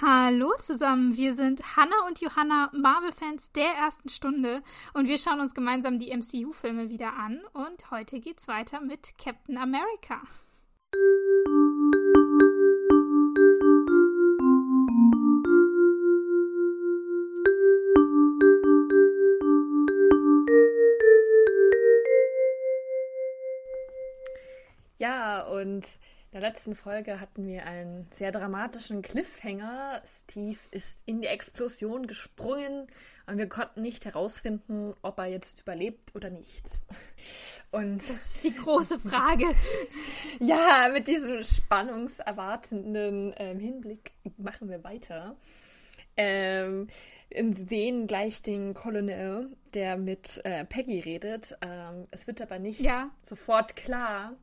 Hallo zusammen, wir sind Hannah und Johanna, Marvel-Fans der ersten Stunde und wir schauen uns gemeinsam die MCU-Filme wieder an und heute geht's weiter mit Captain America. Ja, und der letzten Folge hatten wir einen sehr dramatischen Cliffhanger. Steve ist in die Explosion gesprungen und wir konnten nicht herausfinden, ob er jetzt überlebt oder nicht. Und das ist die große Frage. ja, mit diesem spannungserwartenden ähm, Hinblick machen wir weiter. Ähm, wir sehen gleich den Colonel, der mit äh, Peggy redet. Ähm, es wird aber nicht ja. sofort klar,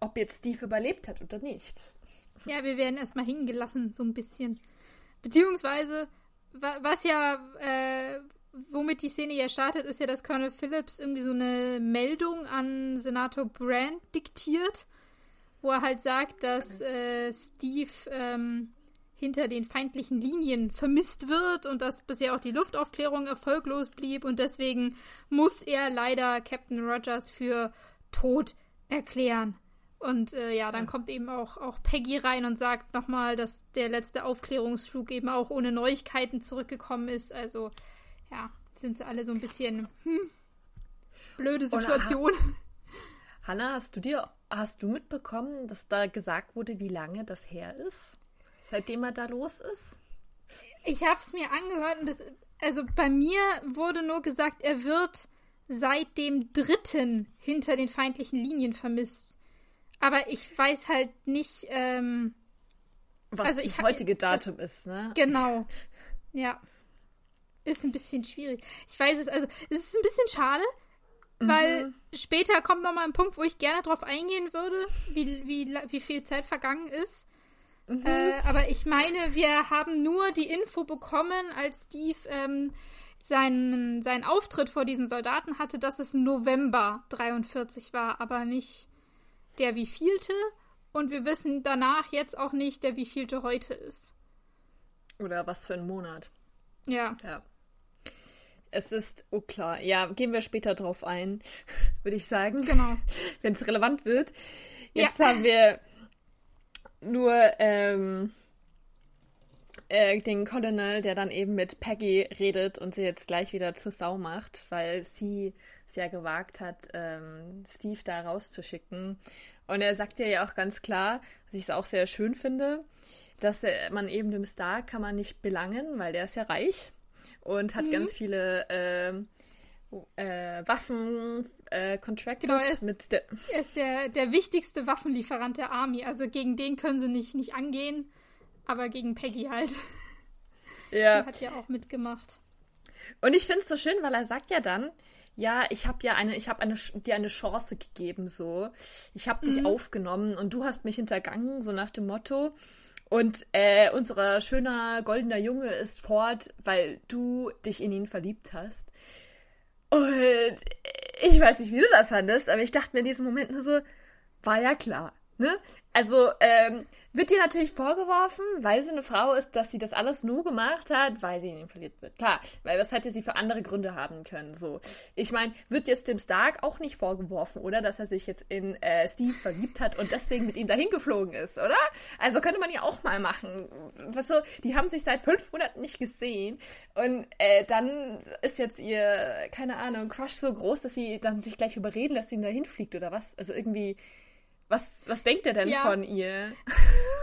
ob jetzt Steve überlebt hat oder nicht. Ja, wir werden erstmal hingelassen, so ein bisschen. Beziehungsweise, was ja, äh, womit die Szene ja startet, ist ja, dass Colonel Phillips irgendwie so eine Meldung an Senator Brand diktiert, wo er halt sagt, dass äh, Steve ähm, hinter den feindlichen Linien vermisst wird und dass bisher auch die Luftaufklärung erfolglos blieb und deswegen muss er leider Captain Rogers für tot erklären. Und äh, ja, dann ja. kommt eben auch, auch Peggy rein und sagt nochmal, dass der letzte Aufklärungsflug eben auch ohne Neuigkeiten zurückgekommen ist. Also ja, sind sie alle so ein bisschen hm, blöde Situation. Hanna, hast du dir, hast du mitbekommen, dass da gesagt wurde, wie lange das her ist? Seitdem er da los ist? Ich habe es mir angehört und das, also bei mir wurde nur gesagt, er wird seit dem dritten hinter den feindlichen Linien vermisst. Aber ich weiß halt nicht, ähm, was also das heutige Datum das, ist, ne? Genau. Ja. Ist ein bisschen schwierig. Ich weiß es, also, es ist ein bisschen schade, mhm. weil später kommt nochmal ein Punkt, wo ich gerne drauf eingehen würde, wie, wie, wie viel Zeit vergangen ist. Mhm. Äh, aber ich meine, wir haben nur die Info bekommen, als Steve ähm, seinen, seinen Auftritt vor diesen Soldaten hatte, dass es November 43 war, aber nicht der wievielte und wir wissen danach jetzt auch nicht, der wievielte heute ist. Oder was für ein Monat. Ja. Ja. Es ist, oh klar, ja, gehen wir später drauf ein, würde ich sagen. Genau. Wenn es relevant wird. Jetzt ja. haben wir nur ähm, äh, den Colonel, der dann eben mit Peggy redet und sie jetzt gleich wieder zur Sau macht, weil sie es ja gewagt hat, ähm, Steve da rauszuschicken. Und er sagt ja auch ganz klar, was ich es auch sehr schön finde, dass er, man eben dem Star kann man nicht belangen, weil der ist ja reich und hat mhm. ganz viele äh, äh, Waffen äh, contracted genau, er ist, mit der er ist der, der wichtigste Waffenlieferant der Army. Also gegen den können sie nicht, nicht angehen, aber gegen Peggy halt. Ja. Die hat ja auch mitgemacht. Und ich finde es so schön, weil er sagt ja dann, ja, ich habe ja eine, ich habe eine, dir eine Chance gegeben, so. Ich habe dich mhm. aufgenommen und du hast mich hintergangen, so nach dem Motto. Und äh, unser schöner goldener Junge ist fort, weil du dich in ihn verliebt hast. Und ich weiß nicht, wie du das fandest, aber ich dachte mir in diesem Moment nur so, war ja klar, ne? Also, ähm, wird ihr natürlich vorgeworfen, weil sie eine Frau ist, dass sie das alles nur gemacht hat, weil sie in ihn verliebt wird. Klar, weil was hätte sie für andere Gründe haben können. So, ich meine, wird jetzt dem Stark auch nicht vorgeworfen, oder, dass er sich jetzt in äh, Steve verliebt hat und deswegen mit ihm dahin geflogen ist, oder? Also könnte man ja auch mal machen. Was so, die haben sich seit fünf Monaten nicht gesehen und äh, dann ist jetzt ihr, keine Ahnung, Crush so groß, dass sie dann sich gleich überreden lässt, ihn dahin fliegt oder was? Also irgendwie was, was denkt er denn ja. von ihr?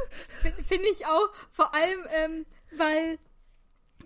Finde ich auch. Vor allem, ähm, weil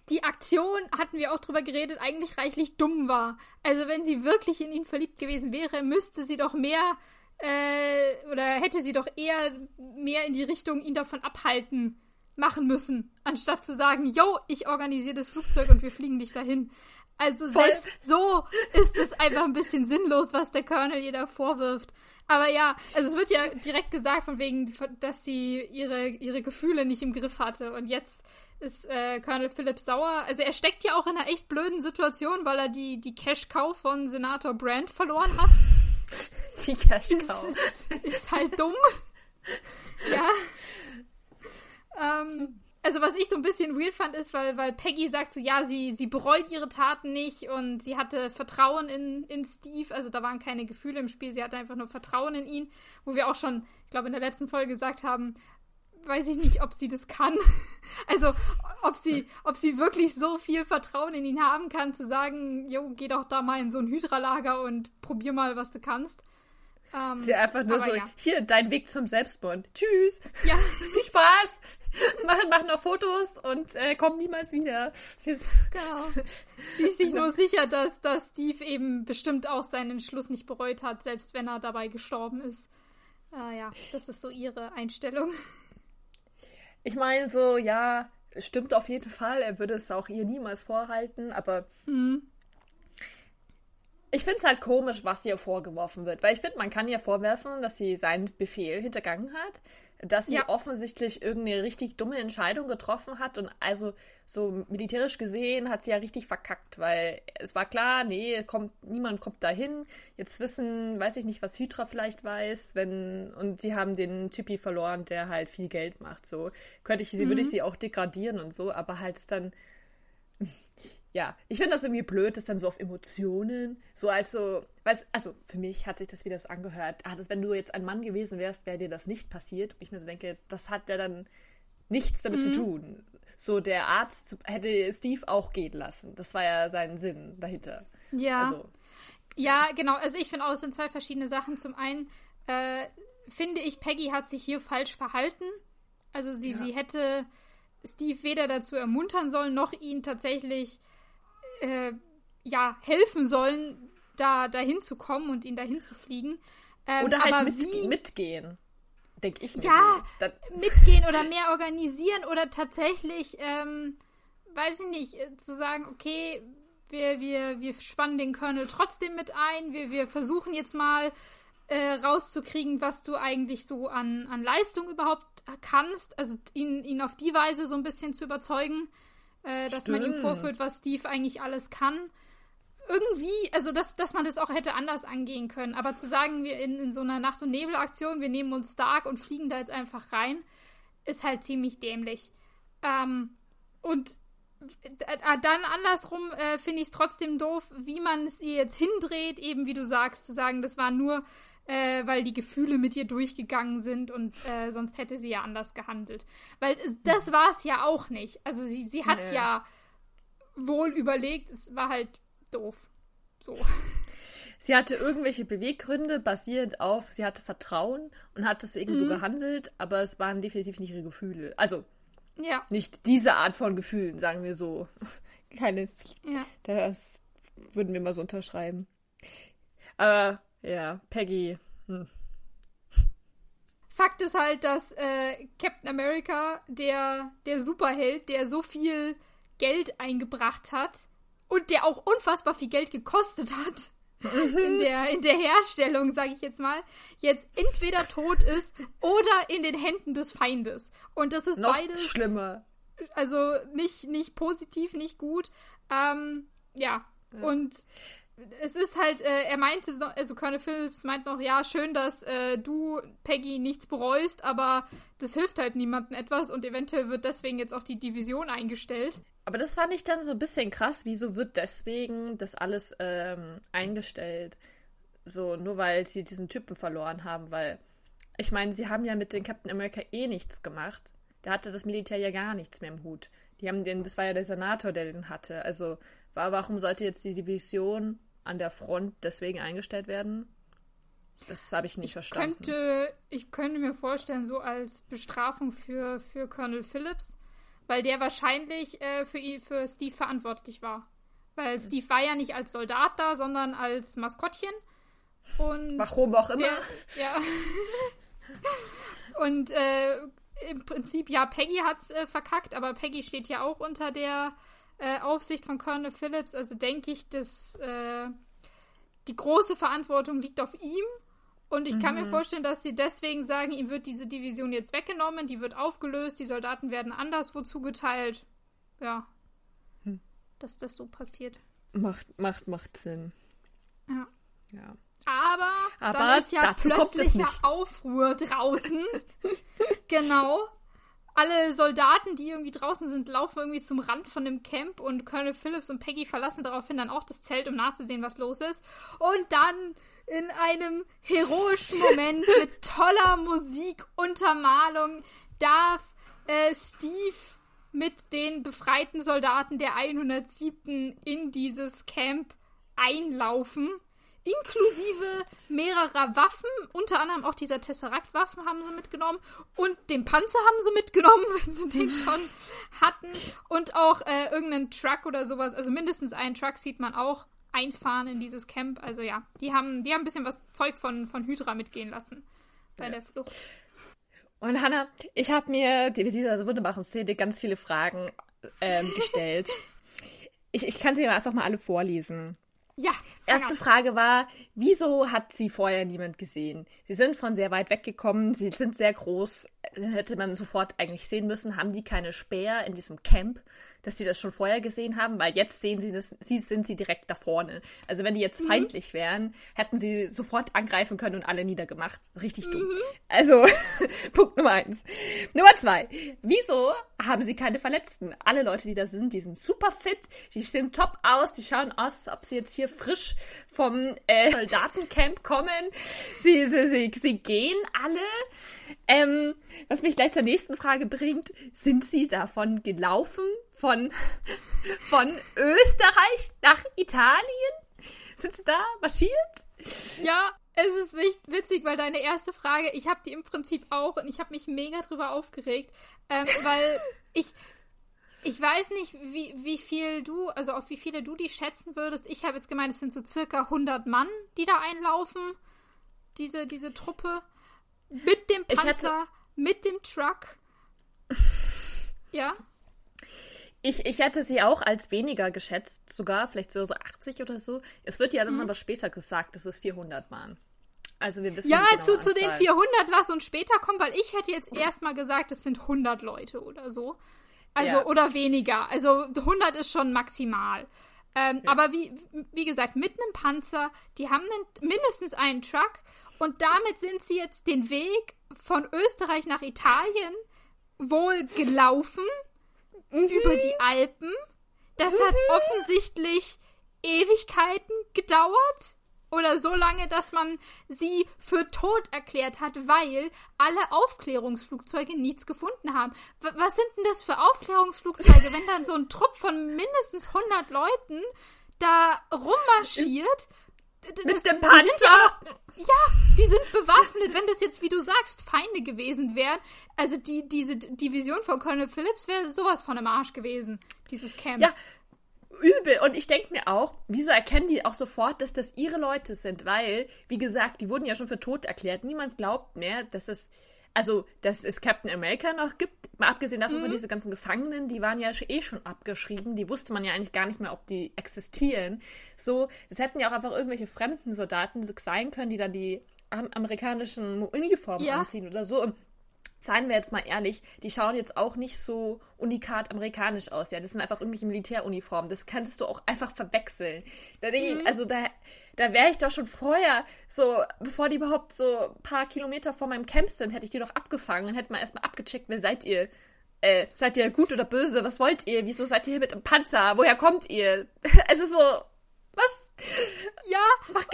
die Aktion, hatten wir auch drüber geredet, eigentlich reichlich dumm war. Also wenn sie wirklich in ihn verliebt gewesen wäre, müsste sie doch mehr äh, oder hätte sie doch eher mehr in die Richtung ihn davon abhalten machen müssen, anstatt zu sagen, yo, ich organisiere das Flugzeug und wir fliegen dich dahin. Also Voll. selbst so ist es einfach ein bisschen sinnlos, was der Colonel ihr da vorwirft. Aber ja, also es wird ja direkt gesagt, von wegen, dass sie ihre, ihre Gefühle nicht im Griff hatte. Und jetzt ist äh, Colonel Philip sauer. Also er steckt ja auch in einer echt blöden Situation, weil er die, die Cash-Cow von Senator Brandt verloren hat. Die Cash-Cow. Ist, ist, ist, halt dumm. ja. Ähm, also was ich so ein bisschen weird fand, ist, weil, weil Peggy sagt so, ja, sie, sie bereut ihre Taten nicht und sie hatte Vertrauen in, in Steve, also da waren keine Gefühle im Spiel, sie hatte einfach nur Vertrauen in ihn, wo wir auch schon, ich glaube, in der letzten Folge gesagt haben, weiß ich nicht, ob sie das kann. Also, ob sie, ob sie wirklich so viel Vertrauen in ihn haben kann, zu sagen, jo, geh doch da mal in so ein Hydralager und probier mal, was du kannst. Ähm, sie einfach nur so, ja. hier, dein Weg zum Selbstmord. Tschüss. Ja. Viel Spaß. mach, mach noch Fotos und äh, komm niemals wieder. Genau. Sie ist sich nur sicher, dass, dass Steve eben bestimmt auch seinen Entschluss nicht bereut hat, selbst wenn er dabei gestorben ist. Äh, ja, das ist so ihre Einstellung. Ich meine, so, ja, stimmt auf jeden Fall. Er würde es auch ihr niemals vorhalten, aber mhm. Ich finde es halt komisch, was ihr vorgeworfen wird. Weil ich finde, man kann ihr vorwerfen, dass sie seinen Befehl hintergangen hat dass sie ja. offensichtlich irgendeine richtig dumme Entscheidung getroffen hat und also so militärisch gesehen hat sie ja richtig verkackt, weil es war klar, nee, kommt, niemand kommt dahin. Jetzt wissen, weiß ich nicht, was Hydra vielleicht weiß, wenn, und sie haben den Typi verloren, der halt viel Geld macht, so. Könnte ich sie, mhm. würde ich mhm. sie auch degradieren und so, aber halt ist dann, ja, ich finde das irgendwie blöd, das dann so auf Emotionen, so als so, weiß, also für mich hat sich das wieder so angehört, ah, das, wenn du jetzt ein Mann gewesen wärst, wäre dir das nicht passiert. Und ich mir so denke, das hat ja dann nichts damit mhm. zu tun. So, der Arzt hätte Steve auch gehen lassen. Das war ja sein Sinn dahinter. Ja. Also. Ja, genau. Also ich finde auch, es sind zwei verschiedene Sachen. Zum einen äh, finde ich, Peggy hat sich hier falsch verhalten. Also sie, ja. sie hätte Steve weder dazu ermuntern sollen, noch ihn tatsächlich äh, ja, helfen sollen, da dahin zu kommen und ihn dahin zu fliegen. Ähm, oder halt mit, wie, mitgehen. Denke ich mir. Ja, so. mitgehen oder mehr organisieren oder tatsächlich, ähm, weiß ich nicht, äh, zu sagen, okay, wir, wir, wir spannen den Colonel trotzdem mit ein, wir, wir versuchen jetzt mal äh, rauszukriegen, was du eigentlich so an, an Leistung überhaupt kannst, also ihn, ihn auf die Weise so ein bisschen zu überzeugen äh, dass man ihm vorführt, was Steve eigentlich alles kann. Irgendwie, also dass, dass man das auch hätte anders angehen können. Aber zu sagen, wir in, in so einer Nacht- und Nebel-Aktion, wir nehmen uns Stark und fliegen da jetzt einfach rein, ist halt ziemlich dämlich. Ähm, und äh, dann andersrum äh, finde ich es trotzdem doof, wie man es ihr jetzt hindreht, eben wie du sagst, zu sagen, das war nur äh, weil die Gefühle mit ihr durchgegangen sind und äh, sonst hätte sie ja anders gehandelt. Weil das war es ja auch nicht. Also sie, sie hat nee. ja wohl überlegt, es war halt doof. So. Sie hatte irgendwelche Beweggründe basierend auf, sie hatte Vertrauen und hat deswegen mhm. so gehandelt, aber es waren definitiv nicht ihre Gefühle. Also ja. nicht diese Art von Gefühlen, sagen wir so. Keine. Ja. Das würden wir mal so unterschreiben. Aber ja, Peggy. Hm. Fakt ist halt, dass äh, Captain America, der, der Superheld, der so viel Geld eingebracht hat und der auch unfassbar viel Geld gekostet hat, in der, in der Herstellung, sage ich jetzt mal, jetzt entweder tot ist oder in den Händen des Feindes. Und das ist Noch beides. schlimmer. Also nicht, nicht positiv, nicht gut. Ähm, ja. ja. Und es ist halt, äh, er meinte, also Colonel Phillips meint noch, ja, schön, dass äh, du, Peggy, nichts bereust, aber das hilft halt niemandem etwas und eventuell wird deswegen jetzt auch die Division eingestellt. Aber das fand ich dann so ein bisschen krass. Wieso wird deswegen das alles ähm, eingestellt? So, nur weil sie diesen Typen verloren haben, weil ich meine, sie haben ja mit den Captain America eh nichts gemacht. Da hatte das Militär ja gar nichts mehr im Hut. Die haben den, das war ja der Senator, der den hatte. Also, war, warum sollte jetzt die Division an der Front deswegen eingestellt werden? Das habe ich nicht ich verstanden. Könnte, ich könnte mir vorstellen, so als Bestrafung für, für Colonel Phillips, weil der wahrscheinlich äh, für, für Steve verantwortlich war. Weil Steve war ja nicht als Soldat da, sondern als Maskottchen. Und Warum auch immer. Der, ja. Und äh, im Prinzip, ja, Peggy hat's äh, verkackt, aber Peggy steht ja auch unter der äh, Aufsicht von Colonel Phillips. Also denke ich, dass äh, die große Verantwortung liegt auf ihm. Und ich mhm. kann mir mhm. vorstellen, dass sie deswegen sagen, ihm wird diese Division jetzt weggenommen, die wird aufgelöst, die Soldaten werden anderswo zugeteilt. Ja. Hm. Dass das so passiert. Macht, macht, macht Sinn. Ja. Ja. Aber, Aber dann ist ja plötzlicher Aufruhr draußen. genau. Alle Soldaten, die irgendwie draußen sind, laufen irgendwie zum Rand von dem Camp und Colonel Phillips und Peggy verlassen daraufhin dann auch das Zelt, um nachzusehen, was los ist. Und dann in einem heroischen Moment mit toller Musikuntermalung darf äh, Steve mit den befreiten Soldaten der 107. in dieses Camp einlaufen inklusive mehrerer Waffen, unter anderem auch dieser Tesseract-Waffen haben sie mitgenommen und den Panzer haben sie mitgenommen, wenn sie den schon hatten und auch äh, irgendeinen Truck oder sowas, also mindestens einen Truck sieht man auch einfahren in dieses Camp, also ja, die haben, die haben ein bisschen was Zeug von, von Hydra mitgehen lassen bei ja. der Flucht. Und Hannah, ich habe mir mit dieser wunderbaren Szene ganz viele Fragen ähm, gestellt. ich, ich kann sie einfach mal alle vorlesen. Ja. Erste Frage war, wieso hat sie vorher niemand gesehen? Sie sind von sehr weit weggekommen, sie sind sehr groß, hätte man sofort eigentlich sehen müssen. Haben die keine Späher in diesem Camp? dass sie das schon vorher gesehen haben, weil jetzt sehen sie das, sie sind sie direkt da vorne. Also wenn die jetzt mhm. feindlich wären, hätten sie sofort angreifen können und alle niedergemacht. Richtig dumm. Mhm. Also, Punkt Nummer eins. Nummer zwei. Wieso haben sie keine Verletzten? Alle Leute, die da sind, die sind super fit, die sehen top aus, die schauen aus, als ob sie jetzt hier frisch vom äh, Soldatencamp kommen. Sie, sie, sie, sie gehen alle. Ähm, was mich gleich zur nächsten Frage bringt, sind Sie davon gelaufen? Von, von Österreich nach Italien? Sind Sie da marschiert? Ja, es ist witzig, weil deine erste Frage, ich habe die im Prinzip auch und ich habe mich mega drüber aufgeregt, ähm, weil ich, ich weiß nicht, wie, wie viel du, also auf wie viele du die schätzen würdest. Ich habe jetzt gemeint, es sind so circa 100 Mann, die da einlaufen, diese, diese Truppe. Mit dem Panzer, mit dem Truck. ja. Ich, ich hätte sie auch als weniger geschätzt, sogar vielleicht so 80 oder so. Es wird ja dann mhm. aber später gesagt, dass es 400 waren. Also wir wissen Ja, zu, zu den 400 lass uns später kommen, weil ich hätte jetzt erstmal gesagt, es sind 100 Leute oder so. Also, ja. oder weniger. Also 100 ist schon maximal. Ähm, ja. Aber wie, wie gesagt, mit einem Panzer, die haben einen, mindestens einen Truck und damit sind sie jetzt den Weg von Österreich nach Italien wohl gelaufen mhm. über die Alpen. Das mhm. hat offensichtlich Ewigkeiten gedauert. Oder so lange, dass man sie für tot erklärt hat, weil alle Aufklärungsflugzeuge nichts gefunden haben. W was sind denn das für Aufklärungsflugzeuge, wenn dann so ein Trupp von mindestens 100 Leuten da rummarschiert? Mit dem Panzer? Ja, die sind bewaffnet. Wenn das jetzt, wie du sagst, Feinde gewesen wären, also die, diese Division von Colonel Phillips wäre sowas von im Arsch gewesen, dieses Camp. Ja, übel. Und ich denke mir auch, wieso erkennen die auch sofort, dass das ihre Leute sind? Weil, wie gesagt, die wurden ja schon für tot erklärt. Niemand glaubt mehr, dass es also, dass es Captain America noch gibt, mal abgesehen davon mhm. von diese ganzen Gefangenen, die waren ja eh schon abgeschrieben, die wusste man ja eigentlich gar nicht mehr, ob die existieren. So, es hätten ja auch einfach irgendwelche fremden Soldaten sein können, die dann die amerikanischen Uniformen ja. anziehen oder so. Und seien wir jetzt mal ehrlich, die schauen jetzt auch nicht so unikat amerikanisch aus. Ja, das sind einfach irgendwelche Militäruniformen. Das kannst du auch einfach verwechseln. Da denke mhm. ich, also da, da wäre ich doch schon vorher, so, bevor die überhaupt so ein paar Kilometer vor meinem Camp sind, hätte ich die doch abgefangen und hätte mal erstmal abgecheckt, wer seid ihr? Äh, seid ihr gut oder böse? Was wollt ihr? Wieso seid ihr hier mit dem Panzer? Woher kommt ihr? es ist so, was? Ja,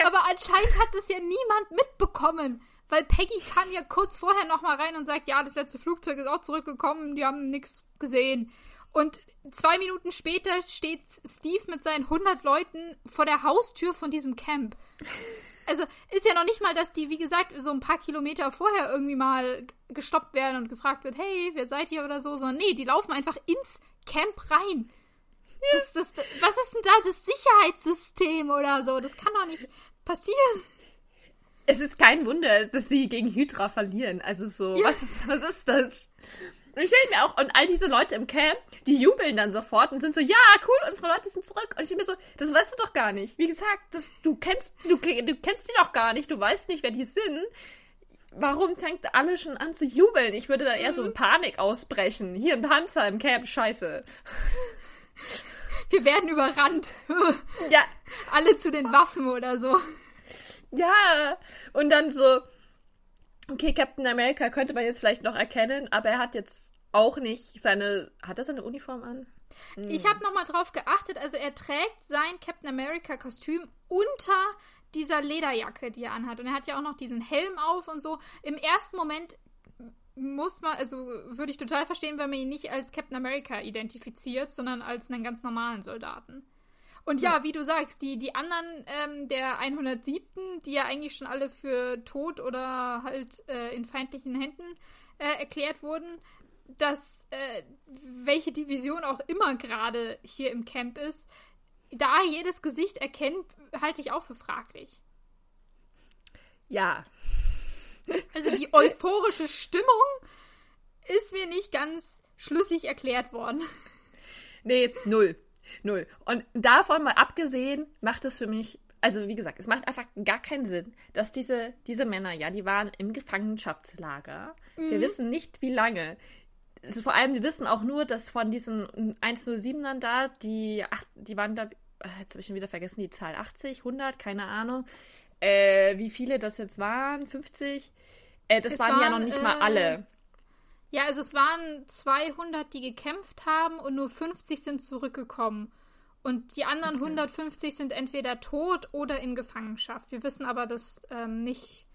aber anscheinend hat das ja niemand mitbekommen. Weil Peggy kam ja kurz vorher nochmal rein und sagt, ja, das letzte Flugzeug ist auch zurückgekommen, die haben nichts gesehen. Und zwei Minuten später steht Steve mit seinen 100 Leuten vor der Haustür von diesem Camp. Also ist ja noch nicht mal, dass die, wie gesagt, so ein paar Kilometer vorher irgendwie mal gestoppt werden und gefragt wird, hey, wer seid ihr oder so, sondern nee, die laufen einfach ins Camp rein. Das, das, was ist denn da das Sicherheitssystem oder so? Das kann doch nicht passieren es ist kein Wunder, dass sie gegen Hydra verlieren. Also so, ja. was, ist, was ist das? Und ich stelle mir auch, und all diese Leute im Camp, die jubeln dann sofort und sind so, ja, cool, unsere Leute sind zurück. Und ich denke mir so, das weißt du doch gar nicht. Wie gesagt, das, du kennst, du, du kennst die doch gar nicht, du weißt nicht, wer die sind. Warum fängt alle schon an zu jubeln? Ich würde da eher so in mhm. Panik ausbrechen. Hier ein Panzer im Camp, scheiße. Wir werden überrannt. ja. Alle zu den Waffen oder so. Ja, und dann so, okay, Captain America könnte man jetzt vielleicht noch erkennen, aber er hat jetzt auch nicht seine. Hat er seine Uniform an? Hm. Ich habe nochmal drauf geachtet. Also er trägt sein Captain America Kostüm unter dieser Lederjacke, die er anhat. Und er hat ja auch noch diesen Helm auf und so. Im ersten Moment muss man, also würde ich total verstehen, wenn man ihn nicht als Captain America identifiziert, sondern als einen ganz normalen Soldaten. Und ja, ja wie du sagst, die, die anderen ähm, der 107., die ja eigentlich schon alle für tot oder halt äh, in feindlichen Händen äh, erklärt wurden, dass äh, welche Division auch immer gerade hier im Camp ist, da jedes Gesicht erkennt, halte ich auch für fraglich. Ja. Also die euphorische Stimmung ist mir nicht ganz schlüssig erklärt worden. Nee, null. Null. Und davon mal abgesehen, macht es für mich, also wie gesagt, es macht einfach gar keinen Sinn, dass diese, diese Männer, ja, die waren im Gefangenschaftslager. Mhm. Wir wissen nicht, wie lange. Also vor allem, wir wissen auch nur, dass von diesen 107ern da, die, ach, die waren da, äh, jetzt habe ich schon wieder vergessen, die Zahl 80, 100, keine Ahnung, äh, wie viele das jetzt waren, 50? Äh, das waren, waren, ja noch nicht äh, mal alle. Ja, also es waren 200, die gekämpft haben und nur 50 sind zurückgekommen. Und die anderen okay. 150 sind entweder tot oder in Gefangenschaft. Wir wissen aber das ähm, nicht,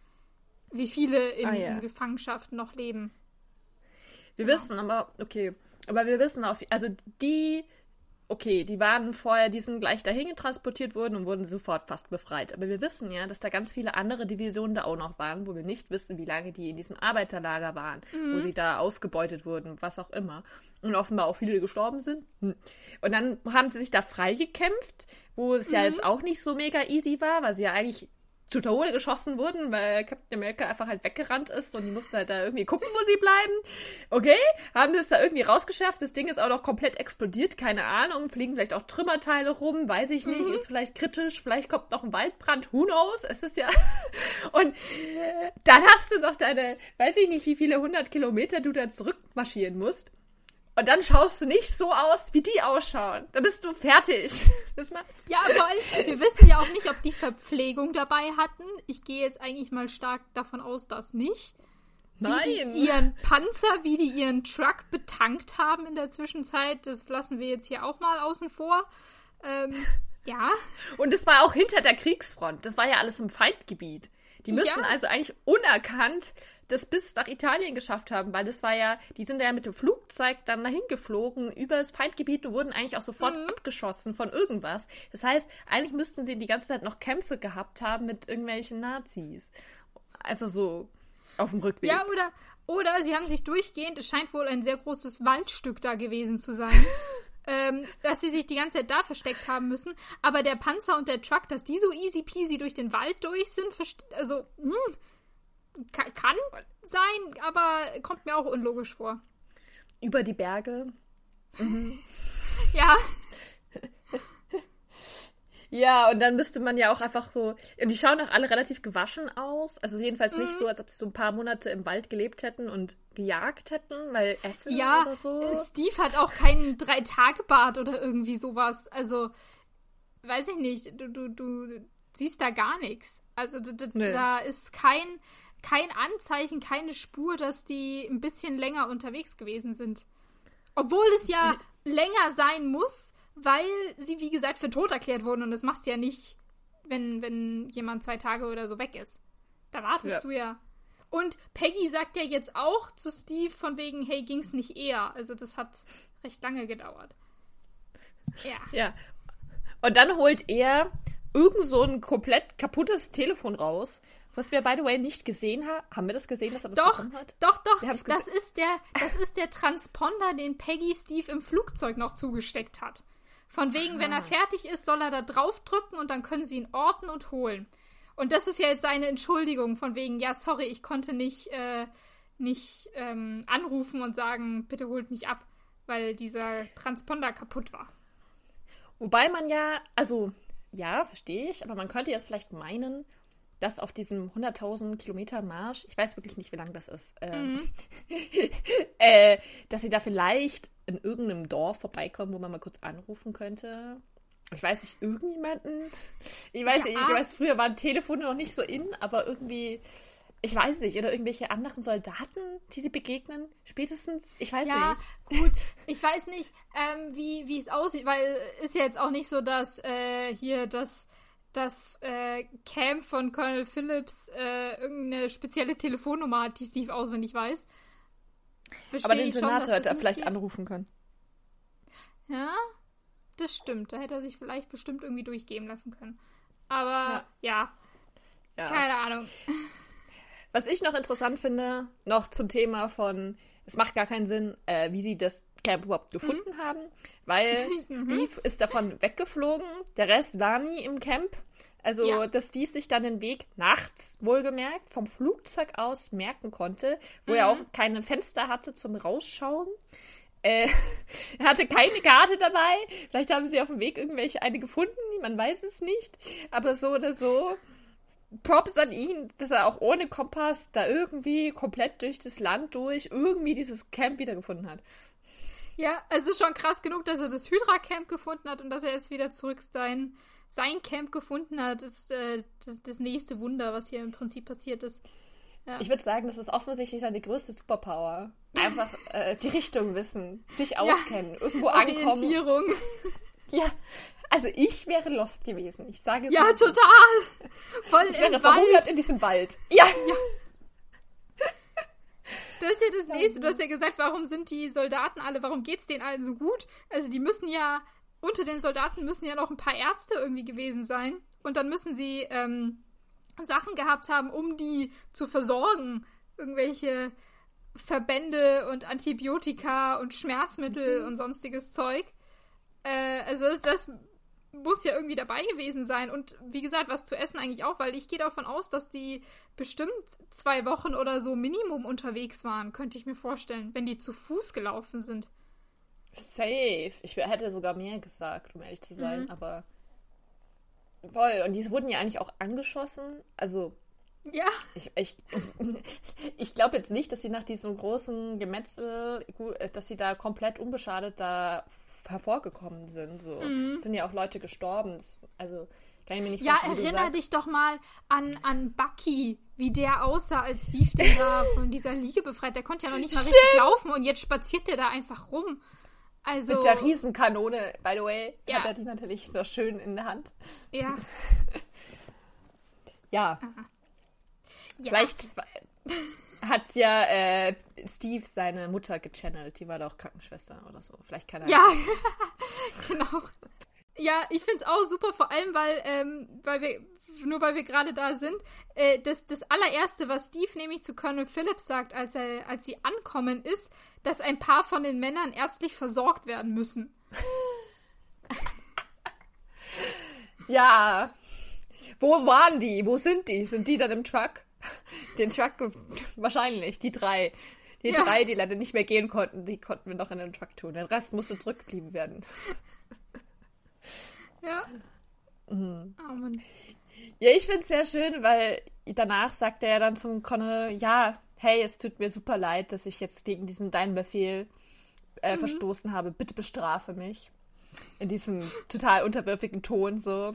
wie viele in, ah, ja. in Gefangenschaft noch leben. Wir genau. wissen aber, okay, aber wir wissen auf, also die okay, die waren vorher, die sind gleich dahin transportiert worden und wurden sofort fast befreit. Aber wir wissen ja, dass da ganz viele andere Divisionen da auch noch waren, wo wir nicht wissen, wie lange die in diesem Arbeiterlager waren, mhm. wo sie da ausgebeutet wurden, was auch immer. Und offenbar auch viele gestorben sind. Hm. Und dann haben sie sich da freigekämpft, wo es mhm. ja jetzt auch nicht so mega easy war, weil sie ja eigentlich zu Tode geschossen wurden, weil Captain America einfach halt weggerannt ist und die musste halt da irgendwie gucken, wo sie bleiben. Okay, haben das da irgendwie rausgeschafft. Das Ding ist auch noch komplett explodiert, keine Ahnung. Fliegen vielleicht auch Trümmerteile rum, weiß ich nicht. Mhm. Ist vielleicht kritisch, vielleicht kommt noch ein Waldbrand, who knows? Es ist ja. und dann hast du noch deine, weiß ich nicht, wie viele hundert Kilometer du da zurückmarschieren musst. Und dann schaust du nicht so aus, wie die ausschauen. Dann bist du fertig. ja, vor allem, wir wissen ja auch nicht, ob die Verpflegung dabei hatten. Ich gehe jetzt eigentlich mal stark davon aus, dass nicht. Nein. Wie die ihren Panzer, wie die ihren Truck betankt haben in der Zwischenzeit, das lassen wir jetzt hier auch mal außen vor. Ähm, ja. Und es war auch hinter der Kriegsfront. Das war ja alles im Feindgebiet. Die müssen ja. also eigentlich unerkannt das bis nach Italien geschafft haben, weil das war ja, die sind ja mit dem Flugzeug dann dahin geflogen über das Feindgebiet und wurden eigentlich auch sofort mhm. abgeschossen von irgendwas. Das heißt, eigentlich müssten sie die ganze Zeit noch Kämpfe gehabt haben mit irgendwelchen Nazis. Also so auf dem Rückweg. Ja, oder, oder sie haben sich durchgehend, es scheint wohl ein sehr großes Waldstück da gewesen zu sein. ähm, dass sie sich die ganze Zeit da versteckt haben müssen. Aber der Panzer und der Truck, dass die so easy peasy durch den Wald durch sind, also, hm, kann, kann sein, aber kommt mir auch unlogisch vor. Über die Berge. Mhm. ja. Ja, und dann müsste man ja auch einfach so. Und die schauen auch alle relativ gewaschen aus. Also jedenfalls mhm. nicht so, als ob sie so ein paar Monate im Wald gelebt hätten und gejagt hätten, weil Essen ja, oder so. Steve hat auch keinen Drei-Tage-Bart oder irgendwie sowas. Also, weiß ich nicht. Du, du, du siehst da gar nichts. Also, nee. da ist kein kein Anzeichen, keine Spur, dass die ein bisschen länger unterwegs gewesen sind. Obwohl es ja länger sein muss, weil sie, wie gesagt, für tot erklärt wurden. Und das machst du ja nicht, wenn, wenn jemand zwei Tage oder so weg ist. Da wartest ja. du ja. Und Peggy sagt ja jetzt auch zu Steve von wegen, hey, ging's nicht eher. Also das hat recht lange gedauert. Ja. Ja. Und dann holt er irgend so ein komplett kaputtes Telefon raus, was wir, by the way, nicht gesehen haben. Haben wir das gesehen, dass er das doch, bekommen hat? Doch, doch. Das ist, der, das ist der Transponder, den Peggy Steve im Flugzeug noch zugesteckt hat. Von wegen, wenn er ah. fertig ist, soll er da draufdrücken und dann können sie ihn orten und holen. Und das ist ja jetzt seine Entschuldigung, von wegen, ja, sorry, ich konnte nicht, äh, nicht ähm, anrufen und sagen, bitte holt mich ab, weil dieser Transponder kaputt war. Wobei man ja, also, ja, verstehe ich, aber man könnte jetzt vielleicht meinen, dass auf diesem 100.000 Kilometer Marsch, ich weiß wirklich nicht, wie lang das ist, ähm, mhm. äh, dass sie da vielleicht in irgendeinem Dorf vorbeikommen, wo man mal kurz anrufen könnte. Ich weiß nicht, irgendjemanden. Ich weiß, ja. ich weiß, früher waren Telefone noch nicht so in, aber irgendwie ich weiß nicht, oder irgendwelche anderen Soldaten, die sie begegnen, spätestens, ich weiß ja, nicht. gut, ich weiß nicht, ähm, wie, wie es aussieht, weil ist ja jetzt auch nicht so, dass äh, hier das, das äh, Camp von Colonel Phillips äh, irgendeine spezielle Telefonnummer hat, die Steve auswendig weiß. Versteh Aber den Senator hätte er vielleicht geht. anrufen können. Ja, das stimmt. Da hätte er sich vielleicht bestimmt irgendwie durchgeben lassen können. Aber ja, ja. ja. keine Ahnung. Was ich noch interessant finde, noch zum Thema von, es macht gar keinen Sinn, äh, wie sie das Camp überhaupt gefunden mhm. haben, weil mhm. Steve ist davon weggeflogen, der Rest war nie im Camp. Also, ja. dass Steve sich dann den Weg nachts, wohlgemerkt, vom Flugzeug aus merken konnte, wo mhm. er auch keine Fenster hatte zum Rausschauen. Äh, er hatte keine Karte dabei. Vielleicht haben sie auf dem Weg irgendwelche eine gefunden, man weiß es nicht. Aber so oder so Props an ihn, dass er auch ohne Kompass da irgendwie komplett durch das Land durch irgendwie dieses Camp wiedergefunden hat. Ja, es ist schon krass genug, dass er das Hydra-Camp gefunden hat und dass er jetzt wieder zurück sein, sein Camp gefunden hat. Das ist äh, das, das, nächste Wunder, was hier im Prinzip passiert ist. Ja. Ich würde sagen, das ist offensichtlich seine größte Superpower. Einfach äh, die Richtung wissen, sich auskennen, ja. irgendwo ankommen. Ja, also ich wäre lost gewesen. Ich sage es Ja, mal. total. Voll ich wäre verhungert Wald. in diesem Wald. Ja. ja. Das ist ja das nächste. Du hast ja gesagt, warum sind die Soldaten alle, warum geht es denen allen so gut? Also die müssen ja, unter den Soldaten müssen ja noch ein paar Ärzte irgendwie gewesen sein. Und dann müssen sie ähm, Sachen gehabt haben, um die zu versorgen. Irgendwelche Verbände und Antibiotika und Schmerzmittel mhm. und sonstiges Zeug. Äh, also das muss ja irgendwie dabei gewesen sein. Und wie gesagt, was zu essen eigentlich auch, weil ich gehe davon aus, dass die bestimmt zwei Wochen oder so Minimum unterwegs waren, könnte ich mir vorstellen, wenn die zu Fuß gelaufen sind. Safe. Ich hätte sogar mehr gesagt, um ehrlich zu sein, mhm. aber voll. Und die wurden ja eigentlich auch angeschossen. Also. Ja. Ich, ich, ich glaube jetzt nicht, dass sie nach diesem großen Gemetzel, dass sie da komplett unbeschadet da hervorgekommen sind. So. Mhm. Es sind ja auch Leute gestorben. Das, also kann ich mir nicht ja, vorstellen. Ja, erinnere dich doch mal an, an Bucky, wie der aussah, als Steve den da von dieser Liege befreit. Der konnte ja noch nicht mal Stimmt. richtig laufen und jetzt spaziert der da einfach rum. Also, Mit der Riesenkanone, by the way, ja. hat er die natürlich so schön in der Hand. Ja. ja. ja. Vielleicht hat ja äh, Steve seine Mutter gechannelt. Die war doch Krankenschwester oder so. Vielleicht keine Ja, genau. Ja, ich finde es auch super, vor allem, weil, ähm, weil wir, nur weil wir gerade da sind, äh, das, das allererste, was Steve nämlich zu Colonel Phillips sagt, als, er, als sie ankommen, ist, dass ein paar von den Männern ärztlich versorgt werden müssen. ja. Wo waren die? Wo sind die? Sind die dann im Truck? Den Truck, wahrscheinlich, die drei. Die ja. drei, die leider nicht mehr gehen konnten, die konnten wir noch in den Truck tun. Der Rest musste zurückgeblieben werden. Ja. Mhm. Oh Mann. Ja, ich finde es sehr schön, weil danach sagt er ja dann zum Connor, ja, hey, es tut mir super leid, dass ich jetzt gegen diesen deinen Befehl äh, mhm. verstoßen habe. Bitte bestrafe mich. In diesem total unterwürfigen Ton so.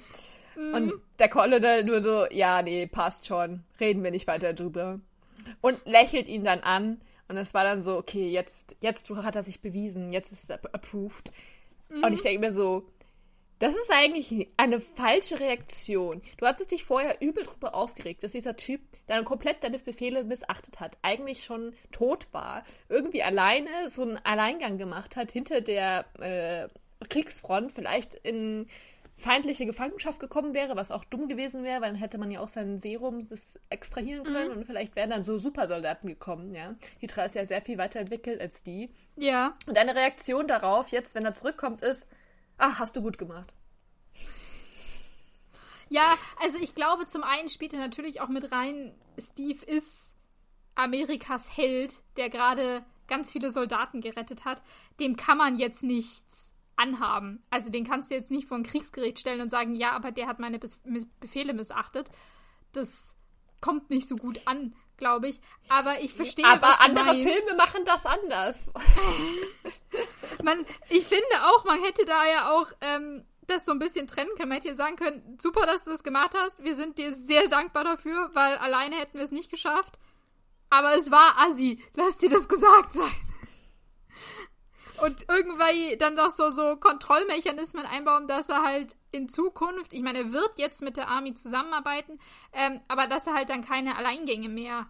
Mhm. Und der Colonel nur so, ja, nee, passt schon. Reden wir nicht weiter drüber. Und lächelt ihn dann an. Und es war dann so, okay, jetzt, jetzt hat er sich bewiesen, jetzt ist er approved. Mhm. Und ich denke mir so, das ist eigentlich eine falsche Reaktion. Du hattest dich vorher übel drüber aufgeregt, dass dieser Typ dann komplett deine Befehle missachtet hat, eigentlich schon tot war, irgendwie alleine so einen Alleingang gemacht hat hinter der äh, Kriegsfront, vielleicht in feindliche Gefangenschaft gekommen wäre, was auch dumm gewesen wäre, weil dann hätte man ja auch sein Serum das extrahieren können mhm. und vielleicht wären dann so Supersoldaten gekommen, ja. Hydra ist ja sehr viel weiterentwickelt als die. Ja. Und deine Reaktion darauf jetzt, wenn er zurückkommt, ist, ach, hast du gut gemacht. Ja, also ich glaube, zum einen spielt er natürlich auch mit rein, Steve ist Amerikas Held, der gerade ganz viele Soldaten gerettet hat. Dem kann man jetzt nichts anhaben. Also den kannst du jetzt nicht vor ein Kriegsgericht stellen und sagen, ja, aber der hat meine Be Befehle missachtet. Das kommt nicht so gut an, glaube ich. Aber ich verstehe. Aber andere meinst. Filme machen das anders. man, ich finde auch, man hätte da ja auch ähm, das so ein bisschen trennen können. Man hätte sagen können, super, dass du das gemacht hast. Wir sind dir sehr dankbar dafür, weil alleine hätten wir es nicht geschafft. Aber es war Assi. Lass dir das gesagt sein. Und irgendwie dann doch so, so Kontrollmechanismen einbauen, dass er halt in Zukunft, ich meine, er wird jetzt mit der Army zusammenarbeiten, ähm, aber dass er halt dann keine Alleingänge mehr